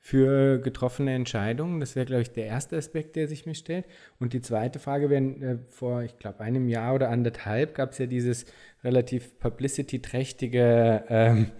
für getroffene Entscheidungen. Das wäre, glaube ich, der erste Aspekt, der sich mir stellt. Und die zweite Frage wäre, äh, vor, ich glaube, einem Jahr oder anderthalb gab es ja dieses relativ publicity-trächtige ähm,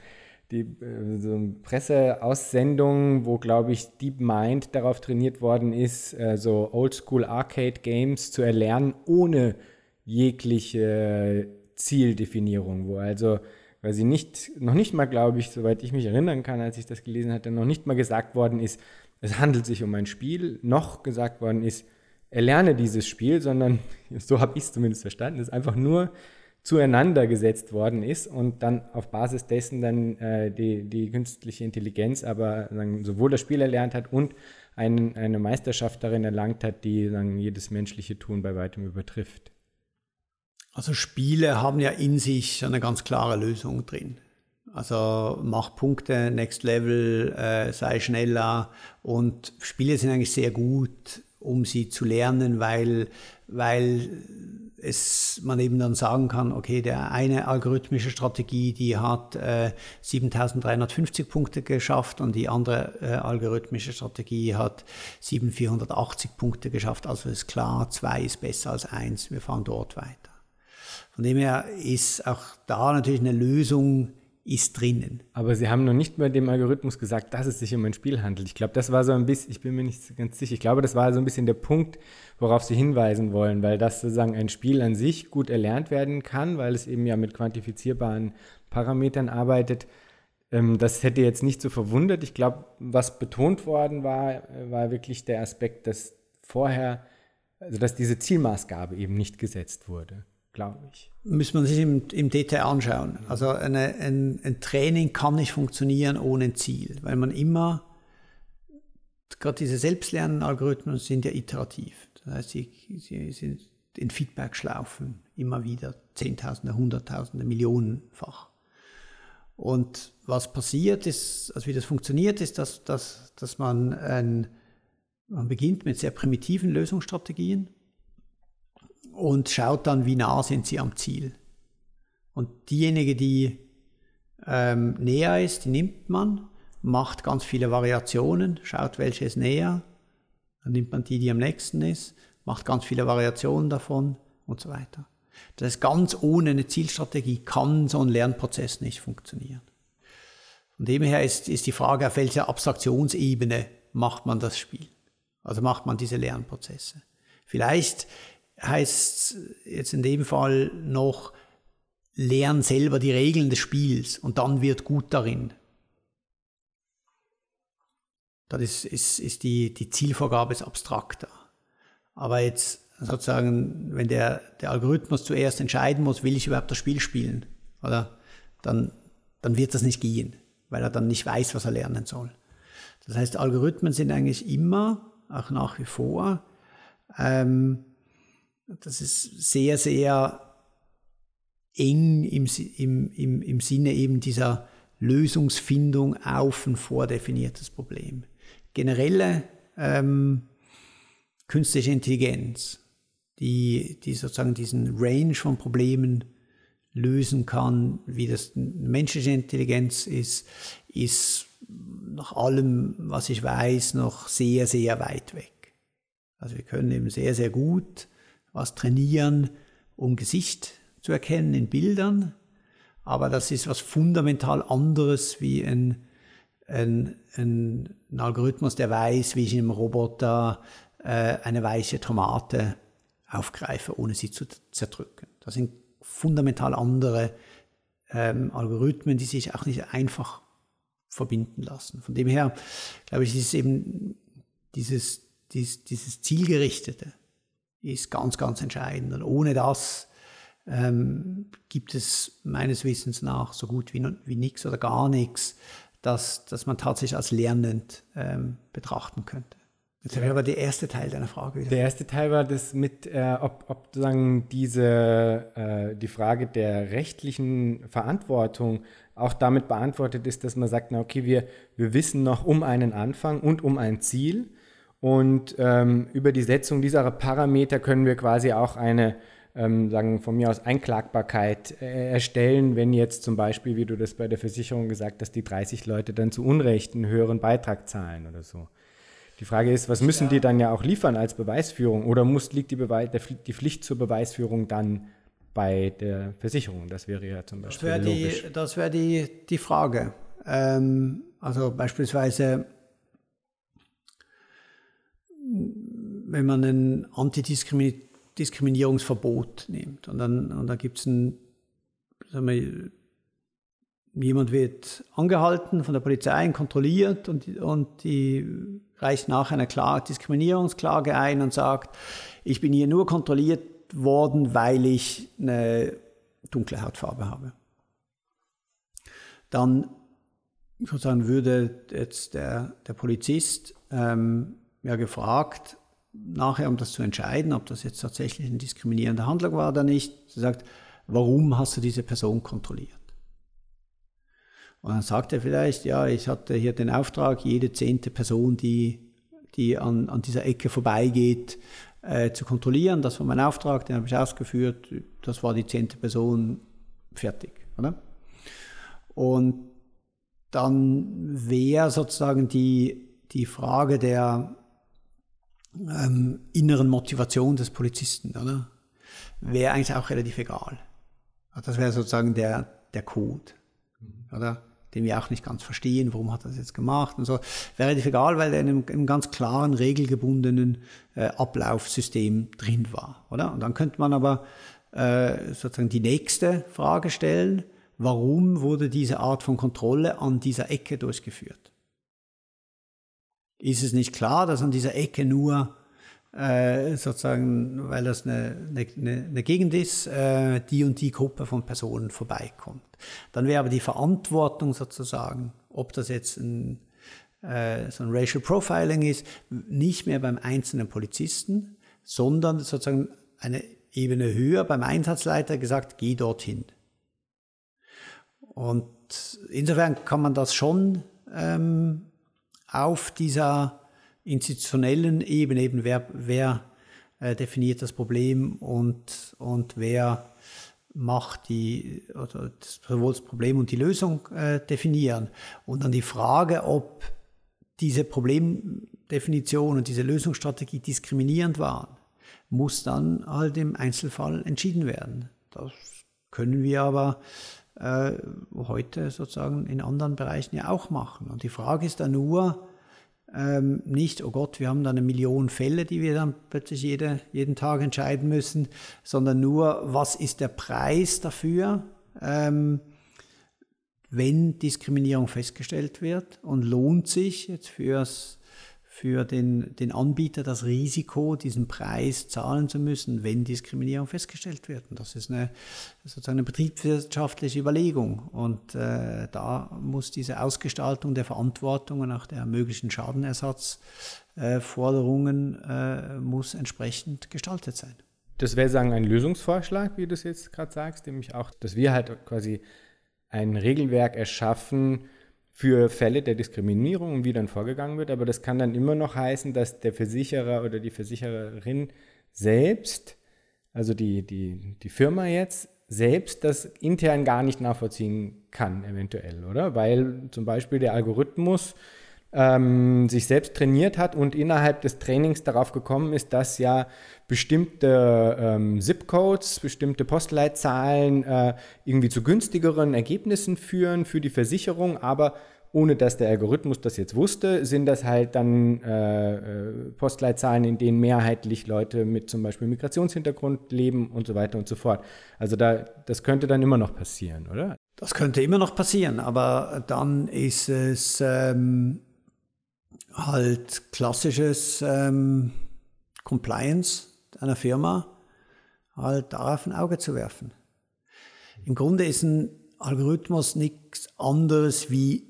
die äh, so Presseaussendung, wo, glaube ich, DeepMind darauf trainiert worden ist, äh, so Oldschool Arcade Games zu erlernen, ohne jegliche Zieldefinierung, wo also weil sie nicht, noch nicht mal, glaube ich, soweit ich mich erinnern kann, als ich das gelesen hatte, noch nicht mal gesagt worden ist, es handelt sich um ein Spiel, noch gesagt worden ist, erlerne dieses Spiel, sondern, *laughs* so habe ich es zumindest verstanden, es einfach nur zueinander gesetzt worden ist und dann auf Basis dessen dann äh, die, die künstliche Intelligenz aber sagen, sowohl das Spiel erlernt hat und ein, eine Meisterschaft darin erlangt hat, die sagen, jedes menschliche Tun bei weitem übertrifft. Also Spiele haben ja in sich eine ganz klare Lösung drin. Also mach Punkte, Next Level, äh, sei schneller und Spiele sind eigentlich sehr gut, um sie zu lernen, weil, weil es, man eben dann sagen kann, okay, der eine algorithmische Strategie, die hat äh, 7350 Punkte geschafft und die andere äh, algorithmische Strategie hat 7480 Punkte geschafft. Also ist klar, zwei ist besser als eins. Wir fahren dort weiter. Von dem her ist auch da natürlich eine Lösung ist drinnen. Aber Sie haben noch nicht bei dem Algorithmus gesagt, dass es sich um ein Spiel handelt. Ich glaube, das war so ein bisschen, ich bin mir nicht ganz sicher, ich glaube, das war so ein bisschen der Punkt, worauf Sie hinweisen wollen, weil das sozusagen ein Spiel an sich gut erlernt werden kann, weil es eben ja mit quantifizierbaren Parametern arbeitet. Ähm, das hätte jetzt nicht so verwundert. Ich glaube, was betont worden war, war wirklich der Aspekt, dass vorher, also dass diese Zielmaßgabe eben nicht gesetzt wurde glaube ich. Müssen wir sich im, im Detail anschauen. Also eine, ein, ein, Training kann nicht funktionieren ohne ein Ziel, weil man immer, gerade diese Selbstlernalgorithmen sind ja iterativ. Das heißt, sie, sie sind in Feedback-Schlaufen immer wieder Zehntausende, Hunderttausende, Millionenfach. Und was passiert ist, also wie das funktioniert, ist, dass, dass, dass man, ein, man beginnt mit sehr primitiven Lösungsstrategien und schaut dann, wie nah sind sie am Ziel. Und diejenige, die ähm, näher ist, die nimmt man, macht ganz viele Variationen, schaut, welche ist näher, dann nimmt man die, die am nächsten ist, macht ganz viele Variationen davon und so weiter. Das heißt, ganz ohne eine Zielstrategie kann so ein Lernprozess nicht funktionieren. Von dem her ist, ist die Frage, auf welcher Abstraktionsebene macht man das Spiel. Also macht man diese Lernprozesse. Vielleicht heißt jetzt in dem Fall noch, lern selber die Regeln des Spiels und dann wird gut darin. Das ist, ist, ist die, die Zielvorgabe ist abstrakter. Aber jetzt sozusagen, wenn der, der Algorithmus zuerst entscheiden muss, will ich überhaupt das Spiel spielen, oder? Dann, dann wird das nicht gehen, weil er dann nicht weiß, was er lernen soll. Das heißt, Algorithmen sind eigentlich immer, auch nach wie vor, ähm, das ist sehr, sehr eng im, im, im, im Sinne eben dieser Lösungsfindung auf ein vordefiniertes Problem. Generelle ähm, künstliche Intelligenz, die, die sozusagen diesen Range von Problemen lösen kann, wie das menschliche Intelligenz ist, ist nach allem, was ich weiß, noch sehr, sehr weit weg. Also wir können eben sehr, sehr gut was trainieren, um Gesicht zu erkennen in Bildern, aber das ist was fundamental anderes wie ein, ein, ein, Algorithmus, der weiß, wie ich in einem Roboter äh, eine weiche Tomate aufgreife, ohne sie zu zerdrücken. Das sind fundamental andere ähm, Algorithmen, die sich auch nicht einfach verbinden lassen. Von dem her, glaube ich, ist eben dieses, dieses, dieses Zielgerichtete ist ganz, ganz entscheidend. Und ohne das ähm, gibt es meines Wissens nach so gut wie, wie nichts oder gar nichts, das, das man tatsächlich als lernend ähm, betrachten könnte. Jetzt habe ich aber der erste Teil deiner Frage wieder. Der erste Teil war das mit, äh, ob, ob sozusagen diese, äh, die Frage der rechtlichen Verantwortung auch damit beantwortet ist, dass man sagt, na okay, wir, wir wissen noch um einen Anfang und um ein Ziel und ähm, über die Setzung dieser Parameter können wir quasi auch eine ähm, sagen von mir aus Einklagbarkeit äh, erstellen, wenn jetzt zum Beispiel, wie du das bei der Versicherung gesagt hast, die 30 Leute dann zu Unrecht einen höheren Beitrag zahlen oder so. Die Frage ist, was müssen ja. die dann ja auch liefern als Beweisführung oder muss, liegt die, Beweis, die Pflicht zur Beweisführung dann bei der Versicherung? Das wäre ja zum Beispiel das logisch. Die, das wäre die, die Frage. Ähm, also beispielsweise, wenn man ein Antidiskriminierungsverbot nimmt und dann, und dann gibt es ein, sagen wir, jemand wird angehalten von der Polizei, kontrolliert und, und die reicht nach einer Klage, Diskriminierungsklage ein und sagt, ich bin hier nur kontrolliert worden, weil ich eine dunkle Hautfarbe habe. Dann sozusagen würde jetzt der, der Polizist ähm, ja gefragt, nachher, um das zu entscheiden, ob das jetzt tatsächlich eine diskriminierende Handlung war oder nicht. Sie sagt, warum hast du diese Person kontrolliert? Und dann sagt er vielleicht, ja, ich hatte hier den Auftrag, jede zehnte Person, die, die an, an dieser Ecke vorbeigeht, äh, zu kontrollieren. Das war mein Auftrag, den habe ich ausgeführt. Das war die zehnte Person, fertig. Oder? Und dann wäre sozusagen die, die Frage der ähm, inneren Motivation des Polizisten, oder? Wäre eigentlich auch relativ egal. Das wäre sozusagen der, der Code, mhm. oder? Den wir auch nicht ganz verstehen, warum hat er das jetzt gemacht und so. Wäre relativ egal, weil er in einem, einem ganz klaren, regelgebundenen äh, Ablaufsystem drin war, oder? Und dann könnte man aber äh, sozusagen die nächste Frage stellen, warum wurde diese Art von Kontrolle an dieser Ecke durchgeführt? Ist es nicht klar, dass an dieser Ecke nur äh, sozusagen, weil das eine, eine, eine Gegend ist, äh, die und die Gruppe von Personen vorbeikommt. Dann wäre aber die Verantwortung sozusagen, ob das jetzt ein, äh, so ein Racial Profiling ist, nicht mehr beim einzelnen Polizisten, sondern sozusagen eine Ebene höher beim Einsatzleiter gesagt, geh dorthin. Und insofern kann man das schon ähm, auf dieser institutionellen Ebene, eben wer, wer äh, definiert das Problem und, und wer macht die, oder sowohl das Problem und die Lösung äh, definieren. Und dann die Frage, ob diese Problemdefinition und diese Lösungsstrategie diskriminierend waren, muss dann halt im Einzelfall entschieden werden. Das können wir aber äh, heute sozusagen in anderen Bereichen ja auch machen. Und die Frage ist dann nur, Ähm, nicht, oh Gott, wir haben da eine Million Fälle, die wir dann plötzlich jede, jeden Tag entscheiden müssen, sondern nur, was ist der Preis dafür, ähm, wenn Diskriminierung festgestellt wird und lohnt sich jetzt fürs für den, den Anbieter das Risiko, diesen Preis zahlen zu müssen, wenn Diskriminierung festgestellt wird. Und das ist eine, sozusagen eine betriebswirtschaftliche Überlegung. Und äh, da muss diese Ausgestaltung der Verantwortung und auch der möglichen Schadenersatzforderungen äh, muss entsprechend gestaltet sein. Das wäre sagen ein Lösungsvorschlag, wie du es jetzt gerade sagst, nämlich auch, dass wir halt quasi ein Regelwerk erschaffen, für Fälle der Diskriminierung und wie dann vorgegangen wird. Aber das kann dann immer noch heißen, dass der Versicherer oder die Versichererin selbst, also die, die, die Firma jetzt, selbst das intern gar nicht nachvollziehen kann, eventuell, oder? Weil zum Beispiel der Algorithmus ähm, sich selbst trainiert hat und innerhalb des Trainings darauf gekommen ist, dass ja bestimmte ähm, ZIP-Codes, bestimmte Postleitzahlen äh, irgendwie zu günstigeren Ergebnissen führen für die Versicherung, aber ohne dass der Algorithmus das jetzt wusste, sind das halt dann äh, äh Postleitzahlen, in denen mehrheitlich Leute mit zum Beispiel Migrationshintergrund leben und so weiter und so fort. Also da, das könnte dann immer noch passieren, oder? Das könnte immer noch passieren, aber dann ist es ähm, halt klassisches ähm, Compliance einer Firma, halt darauf ein Auge zu werfen. Im Grunde ist ein Algorithmus nichts anderes wie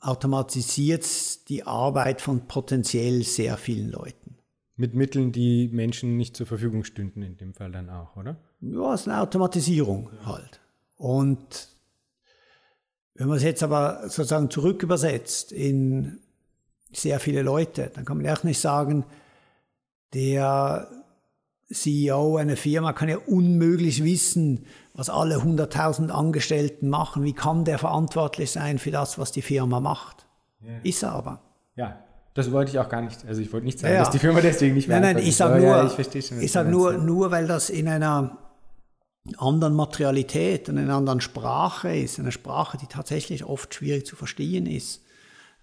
automatisiert die Arbeit von potenziell sehr vielen Leuten. Mit Mitteln, die Menschen nicht zur Verfügung stünden, in dem Fall dann auch, oder? Ja, es ist eine Automatisierung halt. Und wenn man es jetzt aber sozusagen zurück übersetzt in sehr viele Leute, dann kann man auch nicht sagen, der CEO einer Firma kann ja unmöglich wissen, was alle 100.000 Angestellten machen. Wie kann der verantwortlich sein für das, was die Firma macht? Ja. Ist er aber. Ja, das wollte ich auch gar nicht. Also ich wollte nicht sagen, ja, dass die Firma deswegen nicht mehr. Nein, nein, ich sage nur, ja, ich, ich sag nur, nur, weil das in einer anderen Materialität und einer anderen Sprache ist, eine Sprache, die tatsächlich oft schwierig zu verstehen ist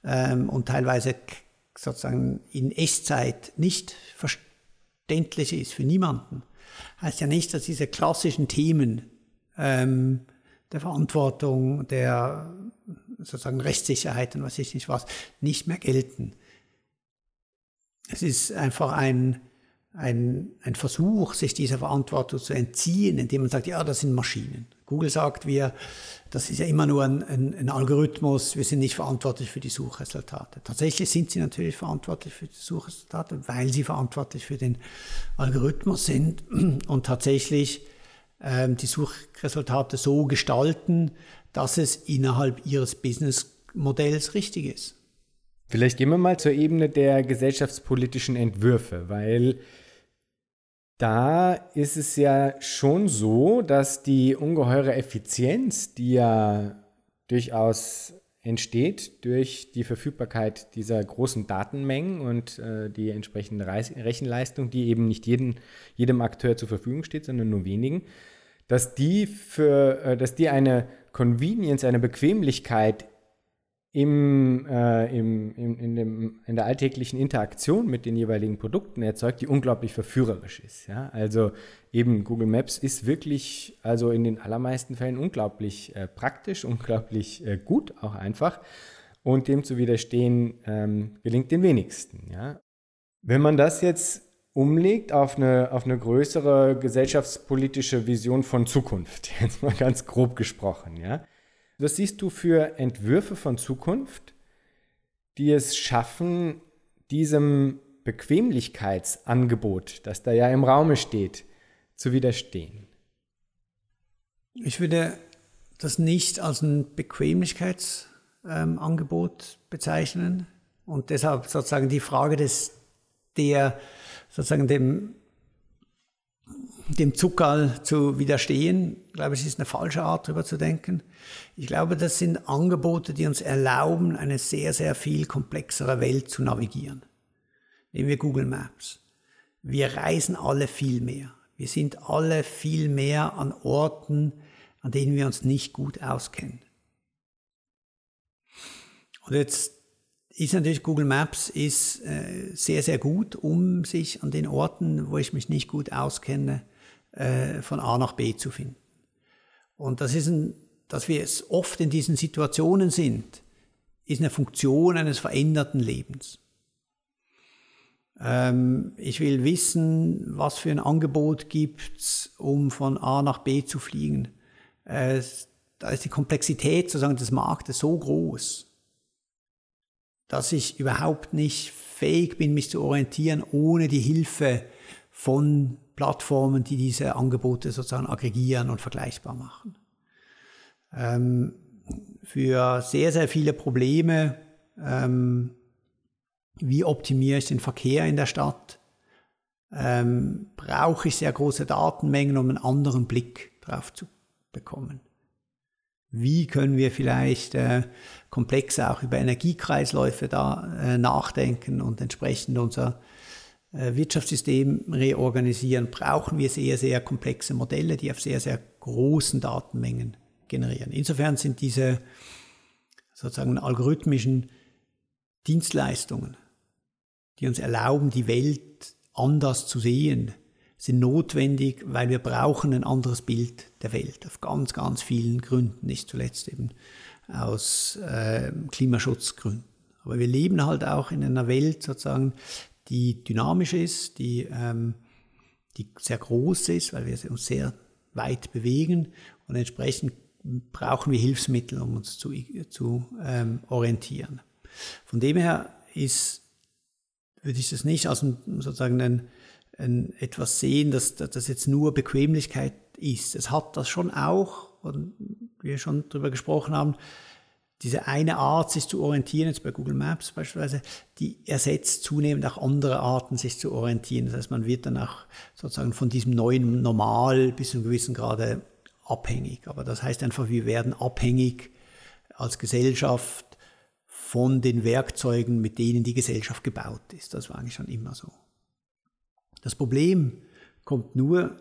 ähm, und teilweise sozusagen in Echtzeit nicht verständlich ist für niemanden, heißt ja nicht, dass diese klassischen Themen ähm, der Verantwortung, der sozusagen Rechtssicherheit und was ich nicht was, nicht mehr gelten. Es ist einfach ein ein, ein Versuch, sich dieser Verantwortung zu entziehen, indem man sagt, ja, das sind Maschinen. Google sagt, wir, das ist ja immer nur ein, ein, ein, Algorithmus, wir sind nicht verantwortlich für die Suchresultate. Tatsächlich sind sie natürlich verantwortlich für die Suchresultate, weil sie verantwortlich für den Algorithmus sind *clears throat* und tatsächlich ähm, die Suchresultate so gestalten, dass es innerhalb ihres Businessmodells richtig ist. Vielleicht gehen wir mal zur Ebene der gesellschaftspolitischen Entwürfe, weil da ist es ja schon so, dass die ungeheure Effizienz, die ja durchaus entsteht durch die Verfügbarkeit dieser großen Datenmengen und äh, die entsprechende Reis Rechenleistung, die eben nicht jeden, jedem Akteur zur Verfügung steht, sondern nur wenigen, dass die, für, äh, dass die eine Convenience, eine Bequemlichkeit im, äh, im, im, in, dem, in der alltäglichen Interaktion mit den jeweiligen Produkten erzeugt, die unglaublich verführerisch ist. Ja? Also eben Google Maps ist wirklich, also in den allermeisten Fällen unglaublich äh, praktisch, *laughs* unglaublich äh, gut auch einfach. Und dem zu widerstehen, ähm, gelingt den wenigsten. Ja? Wenn man das jetzt umlegt auf eine, auf eine größere gesellschaftspolitische Vision von Zukunft, *laughs* jetzt mal ganz grob gesprochen, ja, was siehst du für Entwürfe von Zukunft, die es schaffen, diesem Bequemlichkeitsangebot, das da ja im Raume steht, zu widerstehen? Ich würde das nicht als ein Bequemlichkeitsangebot ähm, bezeichnen und deshalb sozusagen die Frage des der sozusagen dem dem Zuckerl zu widerstehen. Ich glaube, es ist eine falsche Art, darüber zu denken. Ich glaube, das sind Angebote, die uns erlauben, eine sehr, sehr viel komplexere Welt zu navigieren. Nehmen wir Google Maps. Wir reisen alle viel mehr. Wir sind alle viel mehr an Orten, an denen wir uns nicht gut auskennen. Und jetzt ist natürlich Google Maps ist äh, sehr, sehr gut, um sich an den Orten, wo ich mich nicht gut auskenne, äh, von A nach B zu finden. Und das ist ein, dass wir es oft in diesen Situationen sind, ist eine Funktion eines veränderten Lebens. Ähm, ich will wissen, was für ein Angebot gibt um von A nach B zu fliegen. Äh, da ist die Komplexität sozusagen des Marktes so groß, dass ich überhaupt nicht fähig bin, mich zu orientieren ohne die Hilfe von Plattformen, die diese Angebote sozusagen aggregieren und vergleichbar machen. Ähm, für sehr, sehr viele Probleme, ähm, wie optimiere ich den Verkehr in der Stadt, ähm, brauche ich sehr große Datenmengen, um einen anderen Blick drauf zu bekommen. Wie können wir vielleicht äh, komplexer auch über Energiekreisläufe da äh, nachdenken und entsprechend unser äh, Wirtschaftssystem reorganisieren? Brauchen wir sehr, sehr komplexe Modelle, die auf sehr, sehr großen Datenmengen generieren. Insofern sind diese sozusagen algorithmischen Dienstleistungen, die uns erlauben, die Welt anders zu sehen, sind notwendig, weil wir brauchen ein anderes Bild der Welt, auf ganz, ganz vielen Gründen, nicht zuletzt eben aus äh, Klimaschutzgründen. Aber wir leben halt auch in einer Welt sozusagen, die dynamisch ist, die, ähm, die sehr groß ist, weil wir uns sehr weit bewegen und entsprechend brauchen wir Hilfsmittel, um uns zu, zu ähm, orientieren. Von dem her ist, würde ich das nicht als ein, sozusagen ein ein, etwas sehen, dass das jetzt nur Bequemlichkeit ist. Es hat das schon auch, und wir schon darüber gesprochen haben, diese eine Art, sich zu orientieren, jetzt bei Google Maps beispielsweise, die ersetzt zunehmend auch andere Arten, sich zu orientieren. Das heißt, man wird dann auch sozusagen von diesem neuen Normal bis zu einem gewissen Grade abhängig. Aber das heißt einfach, wir werden abhängig als Gesellschaft von den Werkzeugen, mit denen die Gesellschaft gebaut ist. Das war eigentlich schon immer so. Das Problem kommt nur,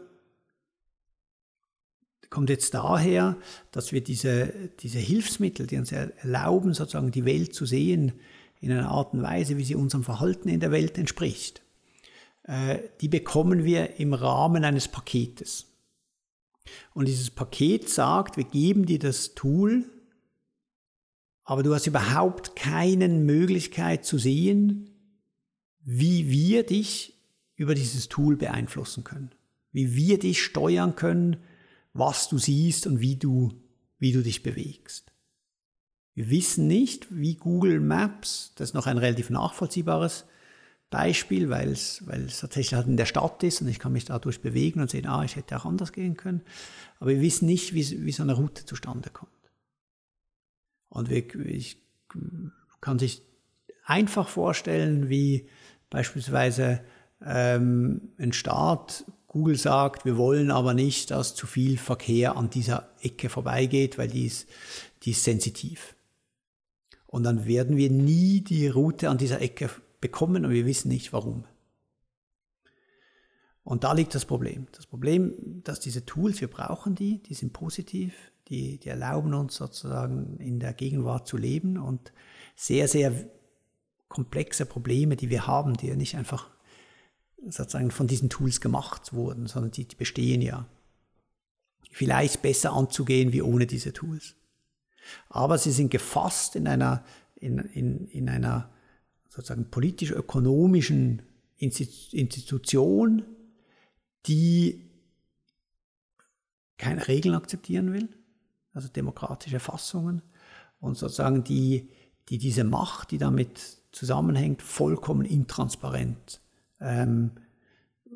kommt jetzt daher, dass wir diese, diese Hilfsmittel, die uns erlauben, sozusagen die Welt zu sehen, in einer Art und Weise, wie sie unserem Verhalten in der Welt entspricht, äh, die bekommen wir im Rahmen eines Paketes. Und dieses Paket sagt, wir geben dir das Tool, aber du hast überhaupt keine Möglichkeit zu sehen, wie wir dich über dieses Tool beeinflussen können. Wie wir dich steuern können, was du siehst und wie du, wie du dich bewegst. Wir wissen nicht, wie Google Maps, das ist noch ein relativ nachvollziehbares Beispiel, weil es, weil es tatsächlich halt in der Stadt ist und ich kann mich dadurch bewegen und sehen, ah, ich hätte auch anders gehen können. Aber wir wissen nicht, wie, wie so eine Route zustande kommt. Und wir, ich kann sich einfach vorstellen, wie beispielsweise ähm, ein Staat, Google sagt, wir wollen aber nicht, dass zu viel Verkehr an dieser Ecke vorbeigeht, weil die ist, die ist sensitiv. Und dann werden wir nie die Route an dieser Ecke bekommen und wir wissen nicht warum. Und da liegt das Problem. Das Problem, dass diese Tools, wir brauchen die, die sind positiv, die, die erlauben uns sozusagen in der Gegenwart zu leben und sehr, sehr komplexe Probleme, die wir haben, die nicht einfach sozusagen von diesen Tools gemacht wurden, sondern die, die bestehen ja. Vielleicht besser anzugehen wie ohne diese Tools. Aber sie sind gefasst in einer, in, in, in einer sozusagen politisch-ökonomischen Institution, die keine Regeln akzeptieren will, also demokratische Fassungen, und sozusagen die, die diese Macht, die damit zusammenhängt, vollkommen intransparent ähm,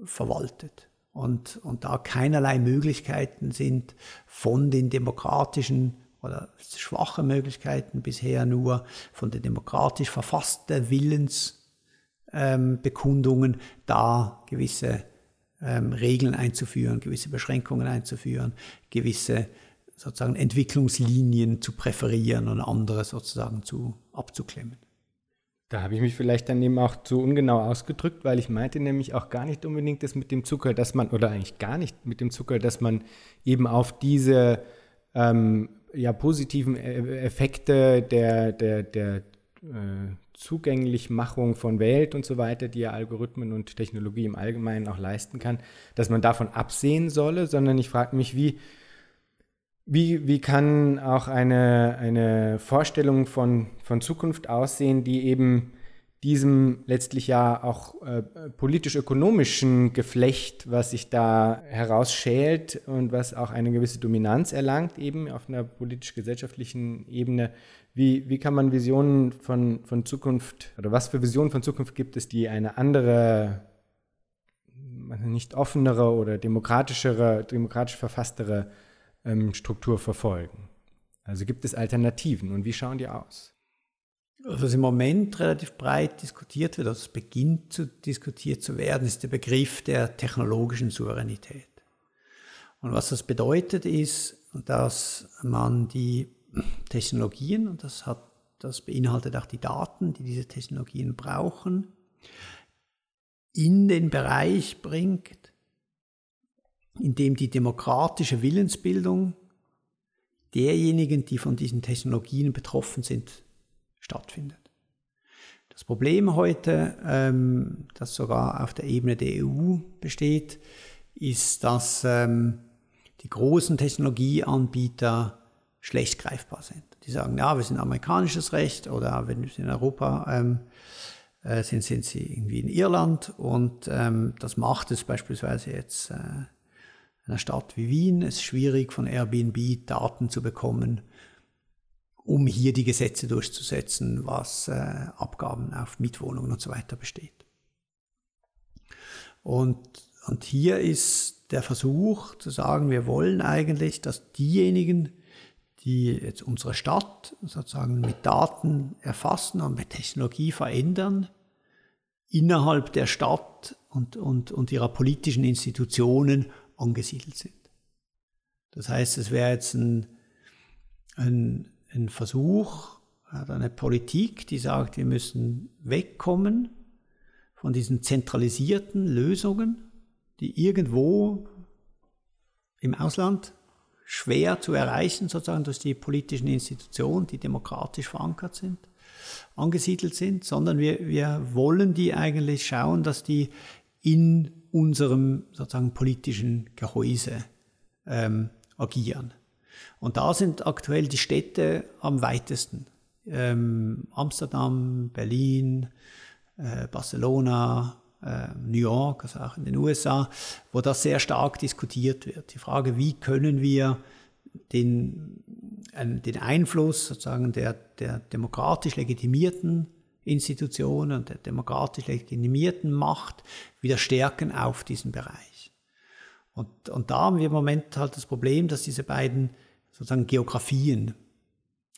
verwaltet. Und, und da keinerlei Möglichkeiten sind von den demokratischen oder schwache Möglichkeiten bisher nur von den demokratisch verfassten Willensbekundungen ähm, da gewisse ähm, Regeln einzuführen, gewisse Beschränkungen einzuführen, gewisse sozusagen Entwicklungslinien zu präferieren und andere sozusagen zu abzuklemmen. Da habe ich mich vielleicht dann eben auch zu ungenau ausgedrückt, weil ich meinte nämlich auch gar nicht unbedingt das mit dem Zucker, dass man, oder eigentlich gar nicht mit dem Zucker, dass man eben auf diese ähm, ja, positiven e-, Effekte der, der, der äh, Zugänglichmachung von Welt und so weiter, die ja Algorithmen und Technologie im Allgemeinen auch leisten kann, dass man davon absehen solle, sondern ich frage mich, wie, wie, wie kann auch eine, eine Vorstellung von, von Zukunft aussehen, die eben diesem letztlich ja auch äh, politisch-ökonomischen Geflecht, was sich da herausschält und was auch eine gewisse Dominanz erlangt, eben auf einer politisch-gesellschaftlichen Ebene. Wie, wie kann man Visionen von, von Zukunft oder was für Visionen von Zukunft gibt es, die eine andere, nicht offenere oder demokratischere, demokratisch verfasstere ähm, Struktur verfolgen? Also gibt es Alternativen und wie schauen die aus? Was im Moment relativ breit diskutiert wird, also es beginnt zu diskutiert zu werden, ist der Begriff der technologischen Souveränität. Und was das bedeutet ist, dass man die Technologien, und das, hat, das beinhaltet auch die Daten, die diese Technologien brauchen, in den Bereich bringt, in dem die demokratische Willensbildung derjenigen, die von diesen Technologien betroffen sind, stattfindet. Das Problem heute, ähm, das sogar auf der Ebene der EU besteht, ist, dass ähm, die großen Technologieanbieter schlecht greifbar sind. Die sagen, ja, wir sind amerikanisches Recht oder wenn wir in Europa ähm, äh, sind, sind sie irgendwie in Irland und ähm, das macht es beispielsweise jetzt äh, einer Stadt wie Wien es schwierig von Airbnb Daten zu bekommen um hier die Gesetze durchzusetzen, was äh, Abgaben auf Mietwohnungen und so weiter besteht. Und, und hier ist der Versuch zu sagen, wir wollen eigentlich, dass diejenigen, die jetzt unsere Stadt sozusagen mit Daten erfassen und mit Technologie verändern, innerhalb der Stadt und, und, und ihrer politischen Institutionen angesiedelt sind. Das heißt, es wäre jetzt ein, ein ein Versuch, eine Politik, die sagt, wir müssen wegkommen von diesen zentralisierten Lösungen, die irgendwo im Ausland schwer zu erreichen, sozusagen durch die politischen Institutionen, die demokratisch verankert sind, angesiedelt sind, sondern wir, wir wollen die eigentlich schauen, dass die in unserem sozusagen politischen Gehäuse ähm, agieren. Und da sind aktuell die Städte am weitesten. Ähm, Amsterdam, Berlin, äh, Barcelona, äh, New York, also auch in den USA, wo das sehr stark diskutiert wird. Die Frage, wie können wir den, äh, den Einfluss sozusagen der, der demokratisch legitimierten Institutionen und der demokratisch legitimierten Macht wieder stärken auf diesen Bereich. Und, und da haben wir im Moment halt das Problem, dass diese beiden sozusagen Geografien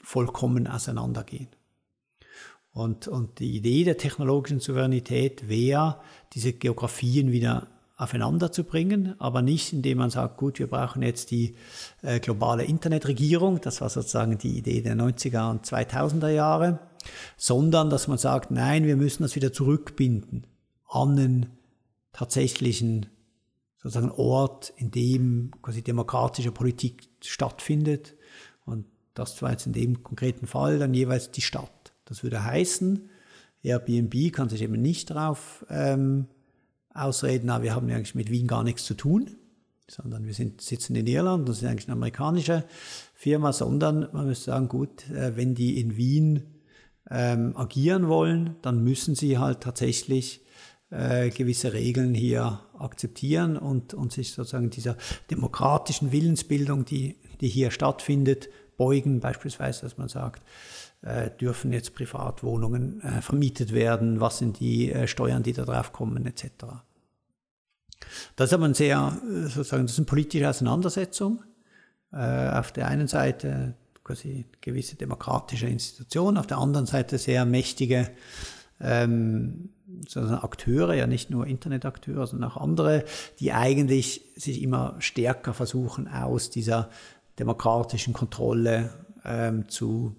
vollkommen auseinandergehen. Und, und die Idee der technologischen Souveränität wäre, diese Geografien wieder aufeinander zu bringen, aber nicht indem man sagt, gut, wir brauchen jetzt die äh, globale Internetregierung, das war sozusagen die Idee der 90er und 2000er Jahre, sondern dass man sagt, nein, wir müssen das wieder zurückbinden an den tatsächlichen sozusagen Ort, in dem quasi demokratische Politik stattfindet. Und das war jetzt in dem konkreten Fall dann jeweils die Stadt. Das würde heißen, Airbnb kann sich eben nicht darauf ähm, ausreden, na, wir haben eigentlich mit Wien gar nichts zu tun, sondern wir sind, sitzen in Irland, das ist eigentlich eine amerikanische Firma, sondern man müsste sagen, gut, äh, wenn die in Wien ähm, agieren wollen, dann müssen sie halt tatsächlich äh, gewisse Regeln hier akzeptieren und, und sich sozusagen dieser demokratischen Willensbildung, die, die hier stattfindet, beugen. Beispielsweise, dass man sagt, äh, dürfen jetzt Privatwohnungen äh, vermietet werden, was sind die äh, Steuern, die da drauf kommen, etc. Das ist aber ein sehr, äh, sozusagen, das ist eine politische Auseinandersetzung. Auf der einen Seite quasi gewisse demokratische Institutionen, auf der anderen Seite sehr mächtige ähm, Akteure, ja nicht nur Internetakteure, sondern auch andere, die eigentlich sich immer stärker versuchen, aus dieser demokratischen Kontrolle ähm, zu,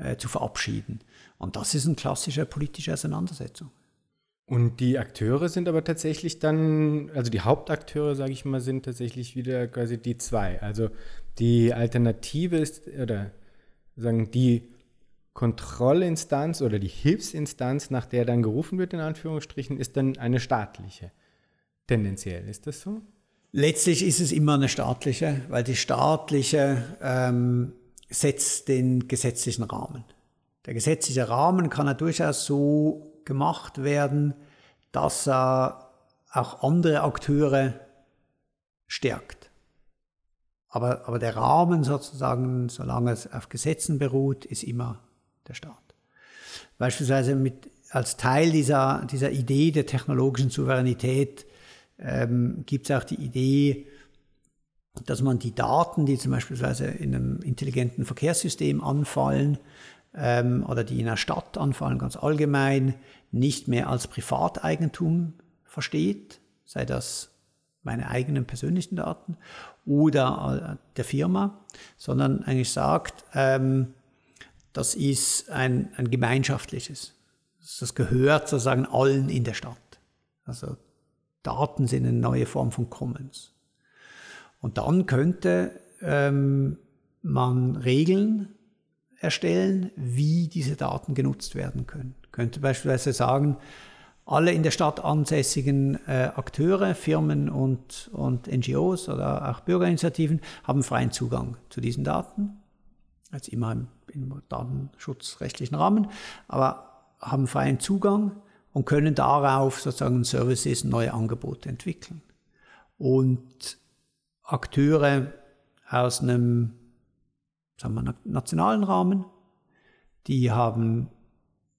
äh, zu verabschieden. Und das ist eine klassische politische Auseinandersetzung. Und die Akteure sind aber tatsächlich dann, also die Hauptakteure, sage ich mal, sind tatsächlich wieder quasi die zwei. Also die Alternative ist, oder sagen die Kontrollinstanz oder die Hilfsinstanz, nach der dann gerufen wird, in Anführungsstrichen, ist dann eine staatliche. Tendenziell, ist das so? Letztlich ist es immer eine staatliche, weil die staatliche ähm, setzt den gesetzlichen Rahmen. Der gesetzliche Rahmen kann ja durchaus so gemacht werden, dass er auch andere Akteure stärkt. Aber, aber der Rahmen sozusagen, solange es auf Gesetzen beruht, ist immer der Staat. Beispielsweise mit, als Teil dieser, dieser Idee der technologischen Souveränität ähm, gibt es auch die Idee, dass man die Daten, die zum Beispiel in einem intelligenten Verkehrssystem anfallen ähm, oder die in einer Stadt anfallen, ganz allgemein, nicht mehr als Privateigentum versteht, sei das meine eigenen persönlichen Daten oder äh, der Firma, sondern eigentlich sagt, ähm, das ist ein, ein gemeinschaftliches. Das gehört sozusagen allen in der Stadt. Also Daten sind eine neue Form von Commons. Und dann könnte ähm, man Regeln erstellen, wie diese Daten genutzt werden können. Könnte beispielsweise sagen, alle in der Stadt ansässigen äh, Akteure, Firmen und, und NGOs oder auch Bürgerinitiativen haben freien Zugang zu diesen Daten. Also immer im, im datenschutzrechtlichen Rahmen, aber haben freien Zugang und können darauf sozusagen Services, neue Angebote entwickeln. Und Akteure aus einem sagen wir, nationalen Rahmen, die haben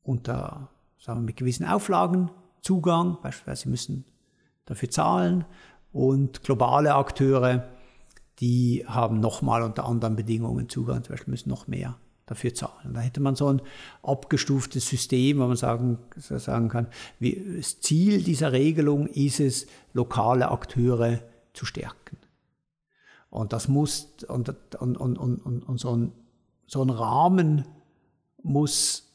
unter sagen wir, mit gewissen Auflagen Zugang, beispielsweise sie müssen dafür zahlen und globale Akteure, die haben nochmal unter anderen Bedingungen Zugang, zum Beispiel müssen noch mehr dafür zahlen. Da hätte man so ein abgestuftes System, wo man sagen, sagen kann, wie, das Ziel dieser Regelung ist es, lokale Akteure zu stärken. Und das muss, und, und, und, und, und so, ein, so ein Rahmen muss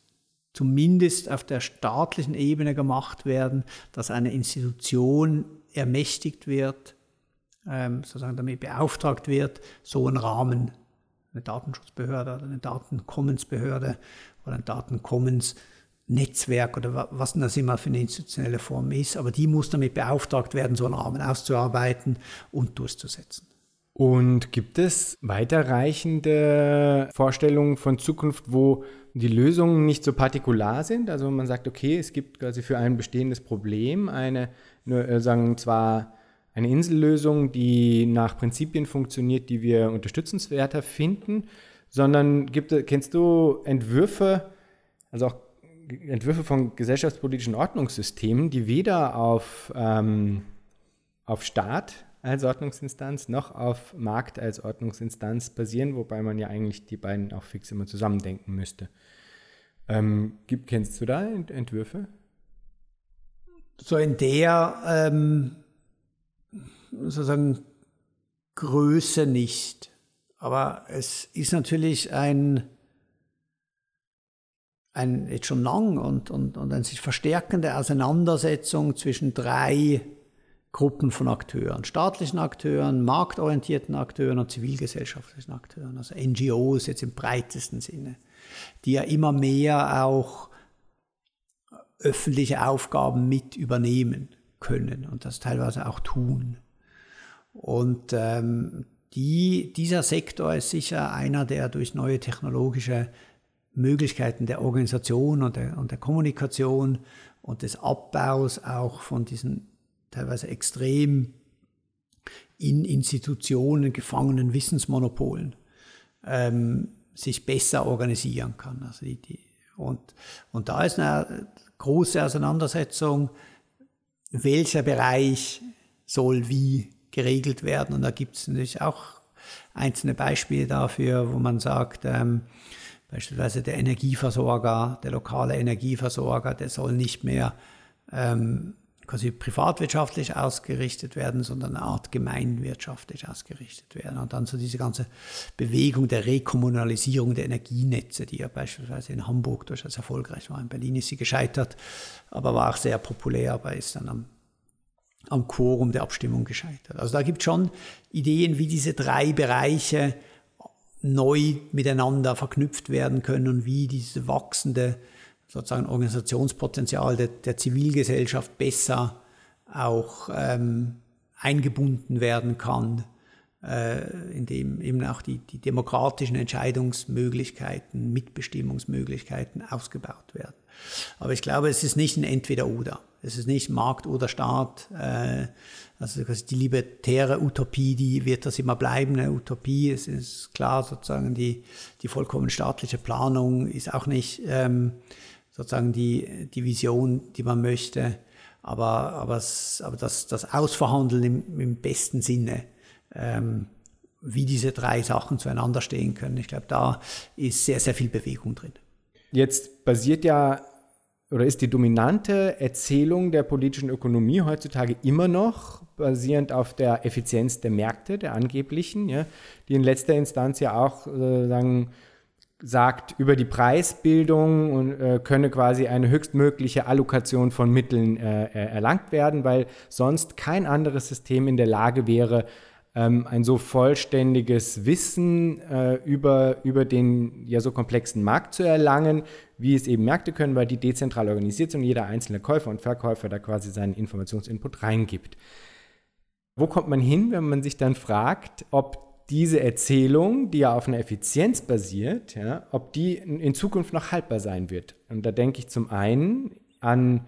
zumindest auf der staatlichen Ebene gemacht werden, dass eine Institution ermächtigt wird, ähm, sozusagen damit beauftragt wird, so einen Rahmen, eine Datenschutzbehörde oder eine Datenkommensbehörde oder ein Datenkommensnetzwerk oder was das immer für eine institutionelle Form ist, aber die muss damit beauftragt werden, so einen Rahmen auszuarbeiten und durchzusetzen. Und gibt es weiterreichende Vorstellungen von Zukunft, wo die Lösungen nicht so partikular sind? Also man sagt, okay, es gibt quasi für ein bestehendes Problem eine, nur, äh, sagen zwar eine Insellösung, die nach Prinzipien funktioniert, die wir unterstützenswerter finden, sondern gibt, kennst du Entwürfe, also auch Entwürfe von gesellschaftspolitischen Ordnungssystemen, die weder auf, ähm, auf Staat als Ordnungsinstanz noch auf Markt als Ordnungsinstanz basieren, wobei man ja eigentlich die beiden auch fix immer zusammendenken müsste. Ähm, gibt, kennst du da Entwürfe? So in der ähm, sozusagen Größe nicht. Aber es ist natürlich ein, ein jetzt schon lang und, und, und eine sich verstärkende Auseinandersetzung zwischen drei Gruppen von Akteuren, staatlichen Akteuren, marktorientierten Akteuren und zivilgesellschaftlichen Akteuren, also NGOs jetzt im breitesten Sinne, die ja immer mehr auch öffentliche Aufgaben mit übernehmen können und das teilweise auch tun. Und ähm, die, dieser Sektor ist sicher einer, der durch neue technologische Möglichkeiten der Organisation und der, und der Kommunikation und des Abbaus auch von diesen teilweise extrem in Institutionen gefangenen Wissensmonopolen ähm, sich besser organisieren kann. Also die, die, und, und da ist eine große Auseinandersetzung, welcher Bereich soll wie geregelt werden. Und da gibt es natürlich auch einzelne Beispiele dafür, wo man sagt, ähm, beispielsweise der Energieversorger, der lokale Energieversorger, der soll nicht mehr ähm, quasi privatwirtschaftlich ausgerichtet werden, sondern eine Art gemeinwirtschaftlich ausgerichtet werden. Und dann so diese ganze Bewegung der Rekommunalisierung der Energienetze, die ja beispielsweise in Hamburg durchaus erfolgreich war. In Berlin ist sie gescheitert, aber war auch sehr populär, aber ist dann am, am Quorum der Abstimmung gescheitert. Also da gibt es schon Ideen, wie diese drei Bereiche neu miteinander verknüpft werden können und wie diese wachsende sozusagen Organisationspotenzial der, der Zivilgesellschaft besser auch ähm, eingebunden werden kann, äh, indem eben auch die, die demokratischen Entscheidungsmöglichkeiten, Mitbestimmungsmöglichkeiten ausgebaut werden. Aber ich glaube, es ist nicht ein Entweder-Oder. Es ist nicht Markt oder Staat. Äh, also die libertäre Utopie, die wird das immer bleiben, eine Utopie. Es ist klar, sozusagen die, die vollkommen staatliche Planung ist auch nicht ähm, sozusagen die, die Vision, die man möchte. Aber, aber, es, aber das, das Ausverhandeln im, im besten Sinne, ähm, wie diese drei Sachen zueinander stehen können, ich glaube, da ist sehr, sehr viel Bewegung drin. Jetzt basiert ja oder ist die dominante Erzählung der politischen Ökonomie heutzutage immer noch basierend auf der Effizienz der Märkte, der angeblichen, ja, die in letzter Instanz ja auch äh, sagen, sagt, über die Preisbildung und, äh, könne quasi eine höchstmögliche Allokation von Mitteln äh, erlangt werden, weil sonst kein anderes System in der Lage wäre, ähm, ein so vollständiges Wissen äh, über, über den ja so komplexen Markt zu erlangen, wie es eben Märkte können, weil die dezentral organisiert sind und jeder einzelne Käufer und Verkäufer da quasi seinen Informationsinput reingibt. Wo kommt man hin, wenn man sich dann fragt, ob diese Erzählung, die ja auf einer Effizienz basiert, ja, ob die in Zukunft noch haltbar sein wird? Und da denke ich zum einen an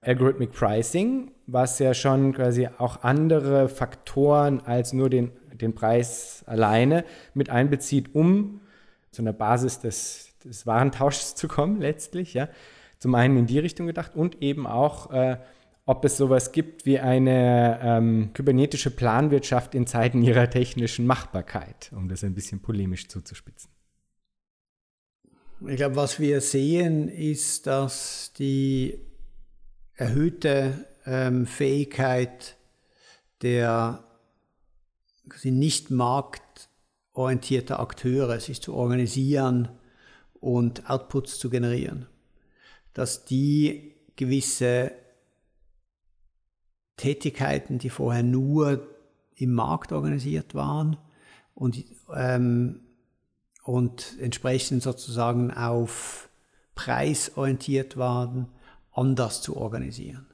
Algorithmic Pricing, was ja schon quasi auch andere Faktoren als nur den, den Preis alleine mit einbezieht, um zu einer Basis des, des Warentauschs *laughs* zu kommen, letztlich. Ja. Zum einen in die Richtung gedacht und eben auch, äh, ob es sowas gibt wie eine ähm, kybernetische Planwirtschaft in Zeiten ihrer technischen Machbarkeit, um das ein bisschen polemisch zuzuspitzen. Ich glaube, was wir sehen, ist, dass die erhöhte ähm, Fähigkeit der nicht marktorientierter Akteure, sich zu organisieren und Outputs zu generieren, dass die gewisse Tätigkeiten, die vorher nur im Markt organisiert waren und, ähm, und entsprechend sozusagen auf Preis orientiert waren, anders zu organisieren.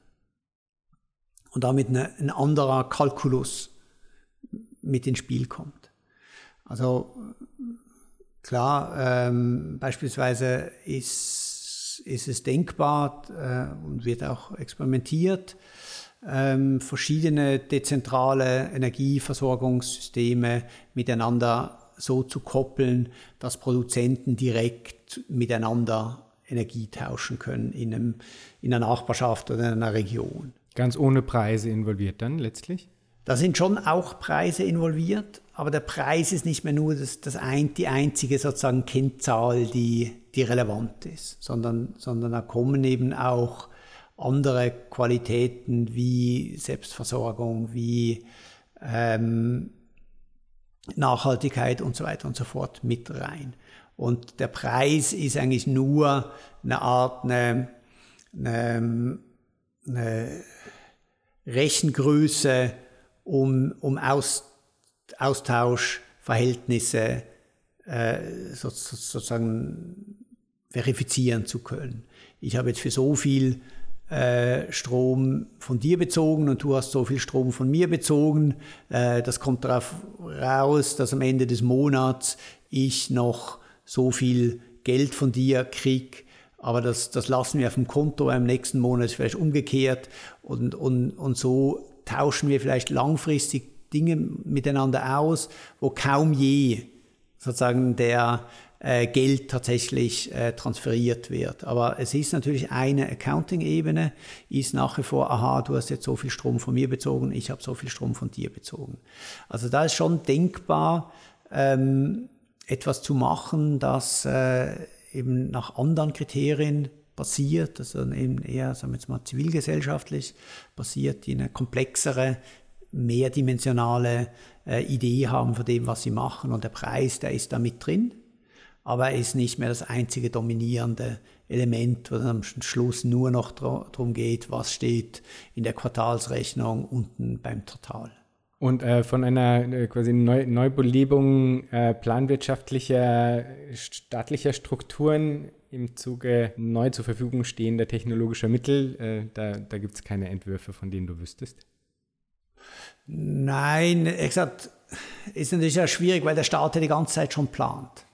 Und damit eine, ein anderer Kalkulus mit ins Spiel kommt. Also klar, ähm, beispielsweise ist, ist es denkbar äh, und wird auch experimentiert, ähm, verschiedene dezentrale Energieversorgungssysteme miteinander so zu koppeln, dass Produzenten direkt miteinander Energie tauschen können in, einem, in einer Nachbarschaft oder in einer Region. Ganz ohne Preise involviert dann letztlich? Da sind schon auch Preise involviert, aber der Preis ist nicht mehr nur das, das ein, die einzige sozusagen Kennzahl, die, die relevant ist, sondern, sondern da kommen eben auch andere Qualitäten wie Selbstversorgung, wie ähm, Nachhaltigkeit und so weiter und so fort mit rein. Und der Preis ist eigentlich nur eine Art, eine, eine, eine Rechengröße, um, um Aus, Austauschverhältnisse äh, so, sozusagen verifizieren zu können. Ich habe jetzt für so viel äh, Strom von dir bezogen und du hast so viel Strom von mir bezogen. Äh, das kommt darauf raus, dass am Ende des Monats ich noch so viel Geld von dir kriege, aber das, das lassen wir auf dem Konto, im nächsten Monat ist vielleicht umgekehrt. Und, und, und so tauschen wir vielleicht langfristig Dinge miteinander aus, wo kaum je sozusagen der äh, Geld tatsächlich äh, transferiert wird. Aber es ist natürlich eine Accounting-Ebene, ist nach wie vor, aha, du hast jetzt so viel Strom von mir bezogen, ich habe so viel Strom von dir bezogen. Also da ist schon denkbar, ähm, etwas zu machen, das äh, eben nach anderen Kriterien basiert, also eben eher, sagen wir jetzt mal, zivilgesellschaftlich basiert, die eine komplexere, mehrdimensionale äh, Idee haben von dem, was sie machen. Und der Preis, der ist da mit drin, aber er ist nicht mehr das einzige dominierende Element, wo dann am Schluss nur noch darum geht, was steht in der Quartalsrechnung unten beim Total. Und äh, von einer äh, quasi Neu Neubelebung äh, planwirtschaftlicher, staatlicher Strukturen im Zuge neu zur Verfügung stehender technologischer Mittel, äh, da, da gibt es keine Entwürfe, von denen du wüsstest? Nein, gesagt, ist natürlich sehr schwierig, weil der Staat ja die ganze Zeit schon plant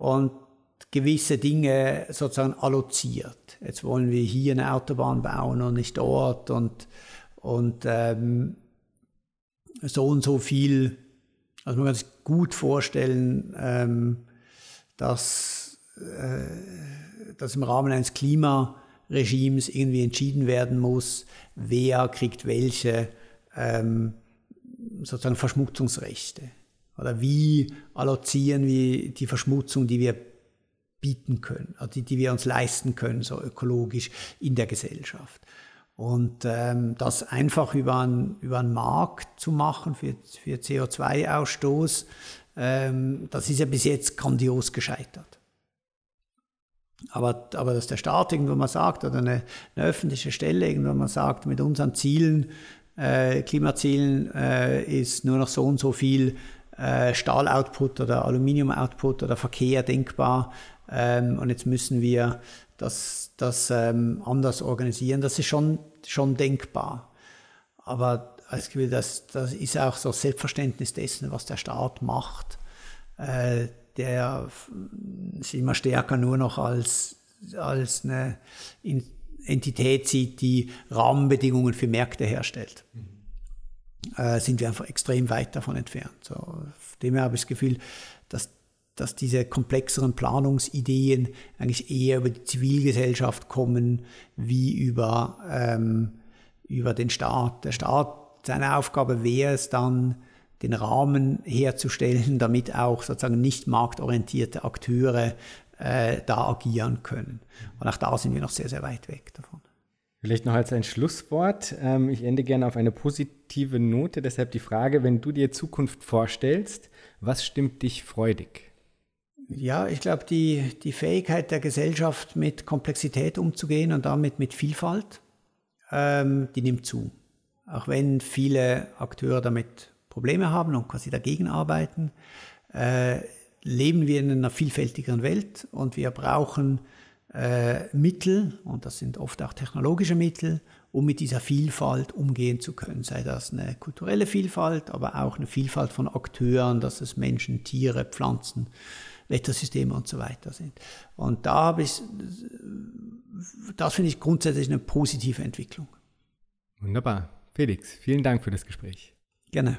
und gewisse Dinge sozusagen alloziert. Jetzt wollen wir hier eine Autobahn bauen und nicht dort und, und ähm, so und so viel. Also man kann sich gut vorstellen, ähm, dass, äh, dass im Rahmen eines Klimaregimes irgendwie entschieden werden muss, wer kriegt welche ähm, sozusagen Verschmutzungsrechte. Oder wie allozieren wir die Verschmutzung, die wir bieten können, also die, die wir uns leisten können, so ökologisch in der Gesellschaft. Und ähm, das einfach über, ein, über einen Markt zu machen für, für CO2-Ausstoß, ähm, das ist ja bis jetzt grandios gescheitert. Aber, aber dass der Staat irgendwo mal sagt, oder eine, eine öffentliche Stelle irgendwo mal sagt, mit unseren Zielen, äh, Klimazielen äh, ist nur noch so und so viel äh, Stahloutput oder Aluminium-Output oder Verkehr denkbar. Ähm, und jetzt müssen wir das, das ähm, anders organisieren. Das ist schon, schon denkbar. Aber das, das ist auch so Selbstverständnis dessen, was der Staat macht, äh, der sich immer stärker nur noch als, als eine Entität sieht, die Rahmenbedingungen für Märkte herstellt. Mhm. Äh, sind wir einfach extrem weit davon entfernt. So, dem her habe ich das Gefühl, dass dass diese komplexeren Planungsideen eigentlich eher über die Zivilgesellschaft kommen, wie über, ähm, über den Staat. Der Staat, seine Aufgabe wäre es dann, den Rahmen herzustellen, damit auch sozusagen nicht marktorientierte Akteure äh, da agieren können. Und auch da sind wir noch sehr, sehr weit weg davon. Vielleicht noch als ein Schlusswort. Ähm, ich ende gerne auf eine positive Note. Deshalb die Frage, wenn du dir Zukunft vorstellst, was stimmt dich freudig? Ja, ich glaube, die, die Fähigkeit der Gesellschaft, mit Komplexität umzugehen und damit mit Vielfalt, ähm, die nimmt zu. Auch wenn viele Akteure damit Probleme haben und quasi dagegen arbeiten, äh, leben wir in einer vielfältigeren Welt und wir brauchen äh, Mittel, und das sind oft auch technologische Mittel, um mit dieser Vielfalt umgehen zu können. Sei das eine kulturelle Vielfalt, aber auch eine Vielfalt von Akteuren, dass es Menschen, Tiere, Pflanzen, Wettersysteme und so weiter sind. Und da habe ich, das finde ich grundsätzlich eine positive Entwicklung. Wunderbar. Felix, vielen Dank für das Gespräch. Gerne.